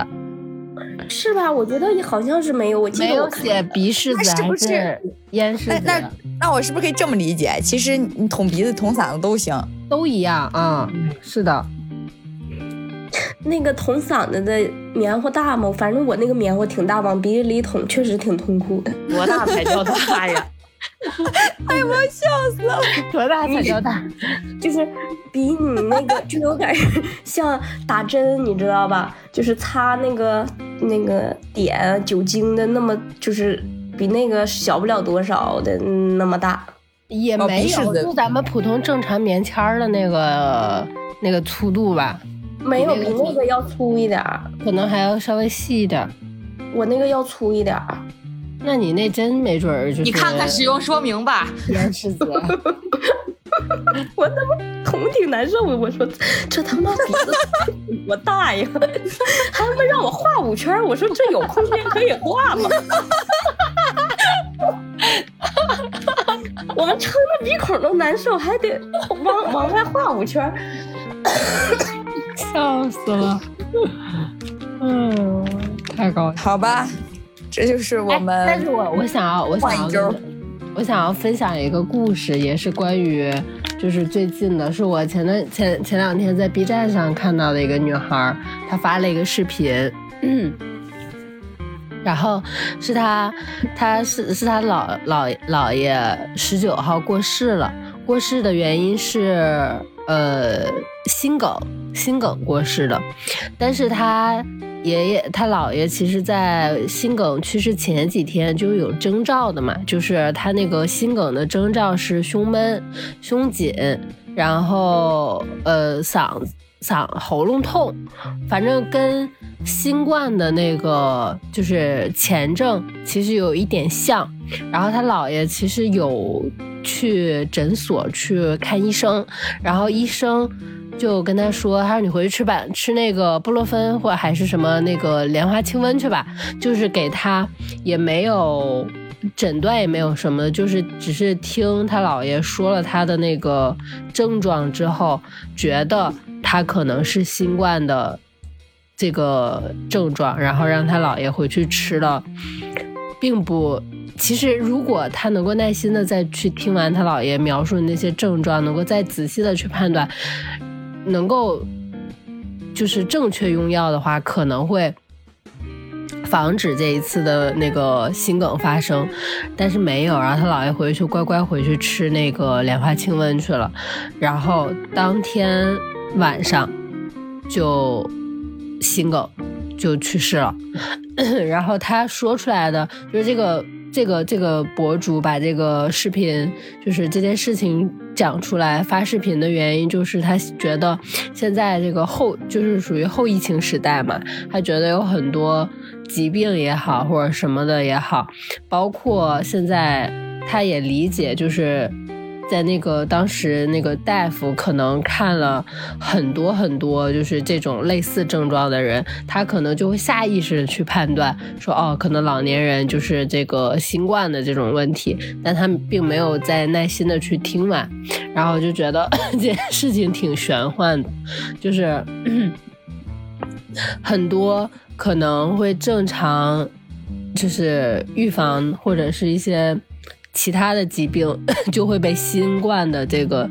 是吧？我觉得好像是没有，我记得没有写鼻拭子还是咽拭子。那那我是不是可以这么理解？其实你捅鼻子、捅嗓子都行，都一样啊。是的。那个捅嗓子的棉花大吗？反正我那个棉花挺大，往鼻子里捅确实挺痛苦的。多大才叫大呀？哎呀，我要笑死了！多大才叫大？就是比你那个就有点像打针，你知道吧？就是擦那个那个点酒精的那么，就是比那个小不了多少的那么大。也没有，就咱们普通正常棉签的那个那个粗度吧。没有比那个要粗一点儿，可能还要稍微细一点。我那个要粗一点儿。那你那真没准儿就是你看看使用说明吧。岩石子。我他妈头挺难受的，我说这他妈鼻子多大呀？还他妈让我画五圈，我说这有空间可以画吗？我们撑的鼻孔都难受，还得往往外画五圈儿。笑死了。嗯，太高兴。好吧，这就是我们。哎但是我我想要我想要我想要分享一个故事，也是关于就是最近的，是我前段前前两天在 B 站上看到的一个女孩，她发了一个视频。嗯然后是她，她是是她老老姥爷十九号过世了，过世的原因是呃心梗，心梗过世的，但是他爷爷他姥爷其实，在心梗去世前几天就有征兆的嘛，就是他那个心梗的征兆是胸闷、胸紧，然后呃嗓子嗓喉咙痛，反正跟新冠的那个就是前症其实有一点像。然后他姥爷其实有去诊所去看医生，然后医生就跟他说：“他说你回去吃吧，吃那个布洛芬或还是什么那个莲花清瘟去吧。”就是给他也没有诊断，也没有什么，就是只是听他姥爷说了他的那个症状之后，觉得他可能是新冠的这个症状，然后让他姥爷回去吃了，并不。其实，如果他能够耐心的再去听完他姥爷描述的那些症状，能够再仔细的去判断，能够就是正确用药的话，可能会防止这一次的那个心梗发生。但是没有，然后他姥爷回去乖乖回去吃那个莲花清瘟去了，然后当天晚上就心梗就去世了。然后他说出来的就是这个。这个这个博主把这个视频，就是这件事情讲出来发视频的原因，就是他觉得现在这个后就是属于后疫情时代嘛，他觉得有很多疾病也好或者什么的也好，包括现在他也理解，就是在那个当时那个大夫可能看了很多很多就是这种类似症状的人，他可能就会下意识的去判断说，哦，可能老年人就是这个新冠的这种问题，但他并没有再耐心的去听完，然后就觉得 这件事情挺玄幻的，就是 很多可能会正常，就是预防或者是一些。其他的疾病 就会被新冠的这个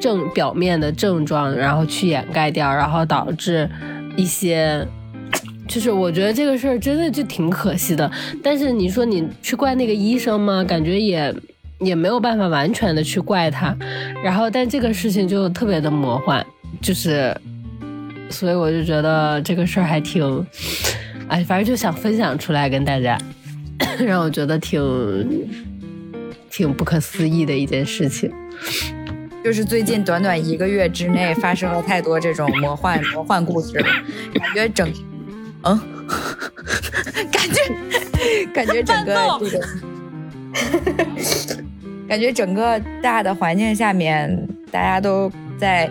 症表面的症状，然后去掩盖掉，然后导致一些，就是我觉得这个事儿真的就挺可惜的。但是你说你去怪那个医生吗？感觉也也没有办法完全的去怪他。然后，但这个事情就特别的魔幻，就是，所以我就觉得这个事儿还挺，哎，反正就想分享出来跟大家，让我觉得挺。挺不可思议的一件事情，就是最近短短一个月之内发生了太多这种魔幻魔幻故事了，感觉整，嗯，感觉感觉整个这个，感觉整个大的环境下面，大家都在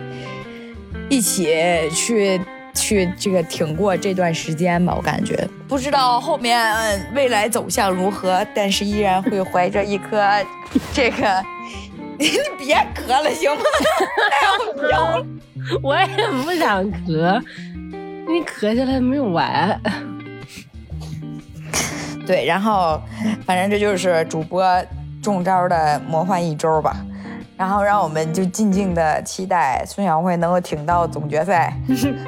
一起去。去这个挺过这段时间吧，我感觉不知道后面未来走向如何，但是依然会怀着一颗 这个，你别咳了行吗？太好了，我也不想咳，你咳下来没有完。对，然后反正这就是主播中招的魔幻一周吧。然后让我们就静静的期待孙晓慧能够挺到总决赛，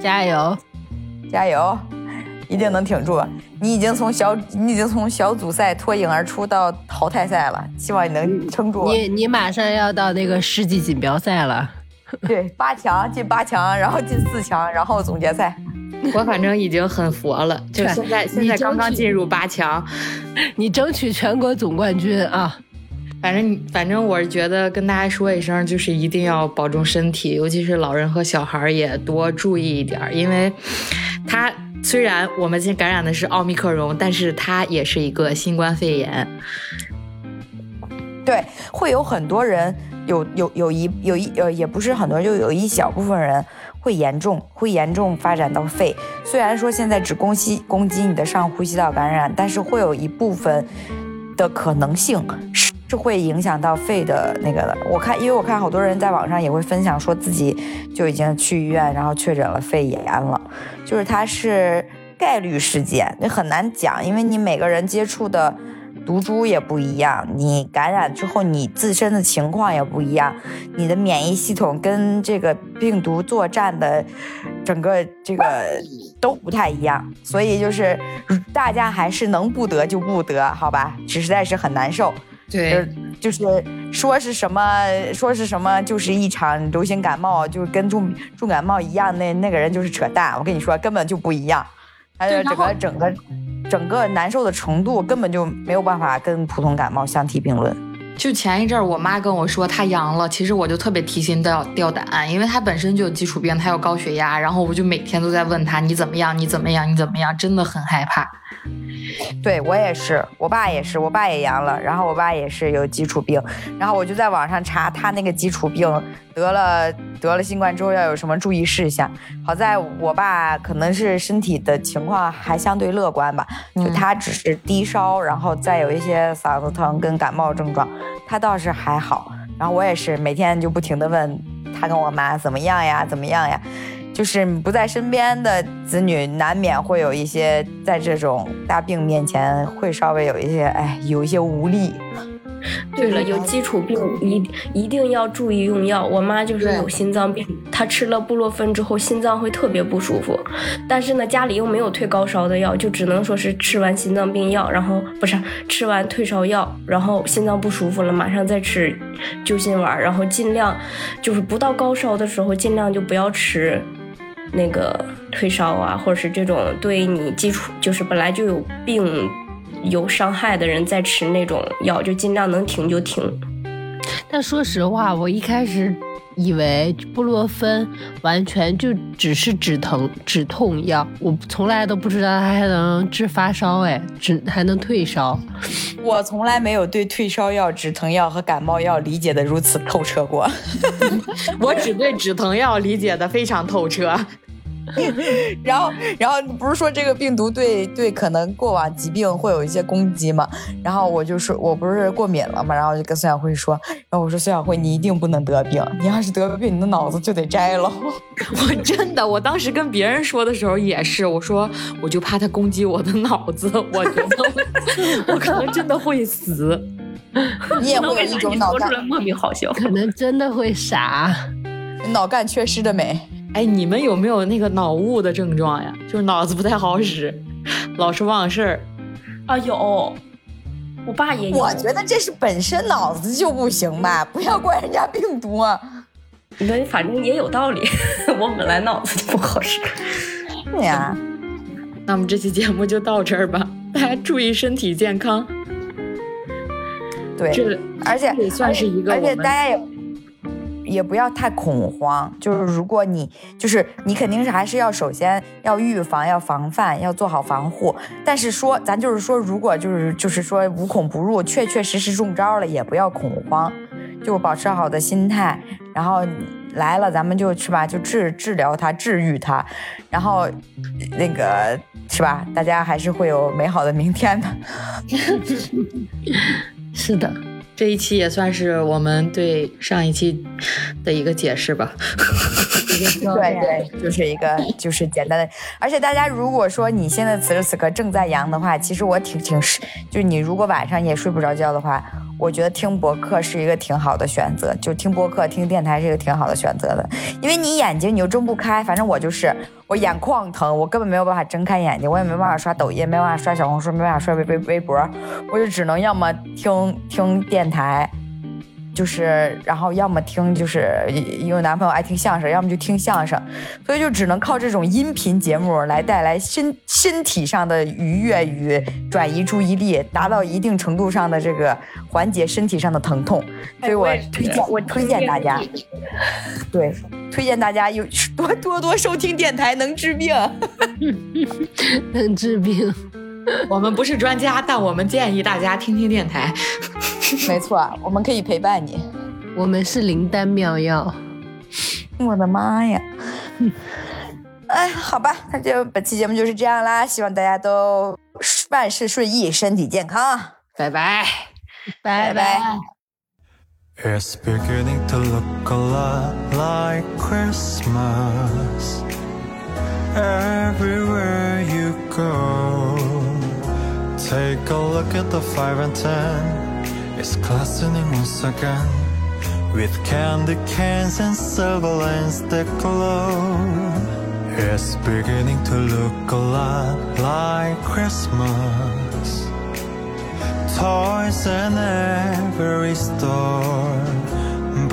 加油，加油，一定能挺住。你已经从小，你已经从小组赛脱颖而出到淘汰赛了，希望你能撑住。你你马上要到那个世纪锦标赛了，对，八强进八强，然后进四强，然后总决赛。我反正已经很佛了，就现在现在刚刚进入八强，你争取全国总冠军啊！反正反正我是觉得跟大家说一声，就是一定要保重身体，尤其是老人和小孩也多注意一点，因为它虽然我们今天感染的是奥密克戎，但是它也是一个新冠肺炎。对，会有很多人有有有一有一呃，也不是很多人，就有一小部分人会严重，会严重发展到肺。虽然说现在只攻击攻击你的上呼吸道感染，但是会有一部分的可能性是是会影响到肺的那个的。我看，因为我看好多人在网上也会分享说自己就已经去医院，然后确诊了肺炎了，就是它是概率事件，你很难讲，因为你每个人接触的。毒株也不一样，你感染之后你自身的情况也不一样，你的免疫系统跟这个病毒作战的整个这个都不太一样，所以就是大家还是能不得就不得，好吧？实在是很难受。对，就是说是什么说是什么，就是一场流行感冒，就是跟重重感冒一样，那那个人就是扯淡。我跟你说，根本就不一样，还有整个整个。整个难受的程度根本就没有办法跟普通感冒相提并论。就前一阵儿，我妈跟我说她阳了，其实我就特别提心吊吊胆，因为她本身就有基础病，她有高血压，然后我就每天都在问她你怎么样，你怎么样，你怎么样，真的很害怕。对我也是，我爸也是，我爸也阳了，然后我爸也是有基础病，然后我就在网上查他那个基础病得了得了新冠之后要有什么注意事项。好在我爸可能是身体的情况还相对乐观吧，就他只是低烧，然后再有一些嗓子疼跟感冒症状，他倒是还好。然后我也是每天就不停的问他跟我妈怎么样呀，怎么样呀。就是不在身边的子女，难免会有一些在这种大病面前，会稍微有一些，哎，有一些无力。对了，有基础病一一定要注意用药。我妈就是有心脏病，她吃了布洛芬之后，心脏会特别不舒服。但是呢，家里又没有退高烧的药，就只能说是吃完心脏病药，然后不是吃完退烧药，然后心脏不舒服了，马上再吃救心丸，然后尽量就是不到高烧的时候，尽量就不要吃。那个退烧啊，或者是这种对你基础就是本来就有病有伤害的人，在吃那种药，就尽量能停就停。但说实话，我一开始以为布洛芬完全就只是止疼止痛药，我从来都不知道它还能治发烧，哎，止还能退烧。我从来没有对退烧药、止疼药和感冒药理解的如此透彻过。我只对止疼药理解的非常透彻。然后，然后不是说这个病毒对对可能过往疾病会有一些攻击嘛？然后我就说我不是过敏了嘛？然后就跟孙晓慧说，然后我说孙晓慧，你一定不能得病，你要是得病，你的脑子就得摘了。我真的，我当时跟别人说的时候也是，我说我就怕他攻击我的脑子，我觉得 我可能真的会死。你也会有一种脑干莫名好笑，可能真的会傻，脑干缺失的美。哎，你们有没有那个脑雾的症状呀？就是脑子不太好使，老是忘事儿。啊，有，我爸也有。我觉得这是本身脑子就不行吧，不要怪人家病毒啊。那反正也有道理，我本来脑子就不好使。对呀。那我们这期节目就到这儿吧，大家注意身体健康。对，这而且也算是一个，而且大家也。也不要太恐慌，就是如果你就是你肯定是还是要首先要预防，要防范，要做好防护。但是说咱就是说，如果就是就是说无孔不入，确确实实中招了，也不要恐慌，就保持好的心态。然后来了，咱们就是吧，就治治疗它，治愈它。然后那个是吧，大家还是会有美好的明天的。是的。这一期也算是我们对上一期的一个解释吧。对对，就是一个就是简单的。而且大家如果说你现在此时此刻正在阳的话，其实我挺挺是，就是你如果晚上也睡不着觉的话。我觉得听博客是一个挺好的选择，就听博客、听电台是一个挺好的选择的，因为你眼睛你又睁不开，反正我就是我眼眶疼，我根本没有办法睁开眼睛，我也没办法刷抖音，没办法刷小红书，没办法刷微微微博，我就只能要么听听电台，就是然后要么听就是因为男朋友爱听相声，要么就听相声，所以就只能靠这种音频节目来带来身身体上的愉悦与转移注意力，达到一定程度上的这个缓解身体上的疼痛。所以我推荐我推荐大家，对，推荐大家有多多多收听电台，能治病。能治病。我们不是专家，但我们建议大家听听电台。没错，我们可以陪伴你。我们是灵丹妙药。我的妈呀！哎，好吧，那就本期节目就是这样啦，希望大家都万事顺意，身体健康，拜拜，拜拜。It's beginning to look a lot like Christmas everywhere Take a look at the five and ten. It's glistening once again with candy canes and silver lanes that glow. It's beginning to look a lot like Christmas toys in every store.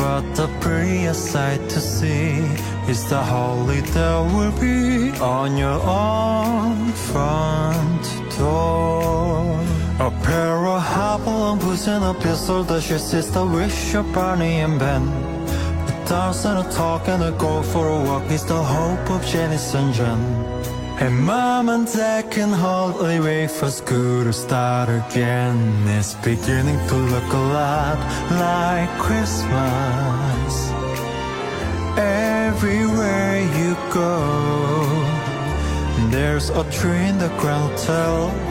But the prettiest sight to see is the that will be on your own front door. Hopalong boots and a pistol that your sister wish your Barney and Ben. A dance and a talk and a go for a walk is the hope of Janice and Jen. And mom and dad can hardly wait for school to start again. It's beginning to look a lot like Christmas. Everywhere you go, there's a tree in the ground hotel,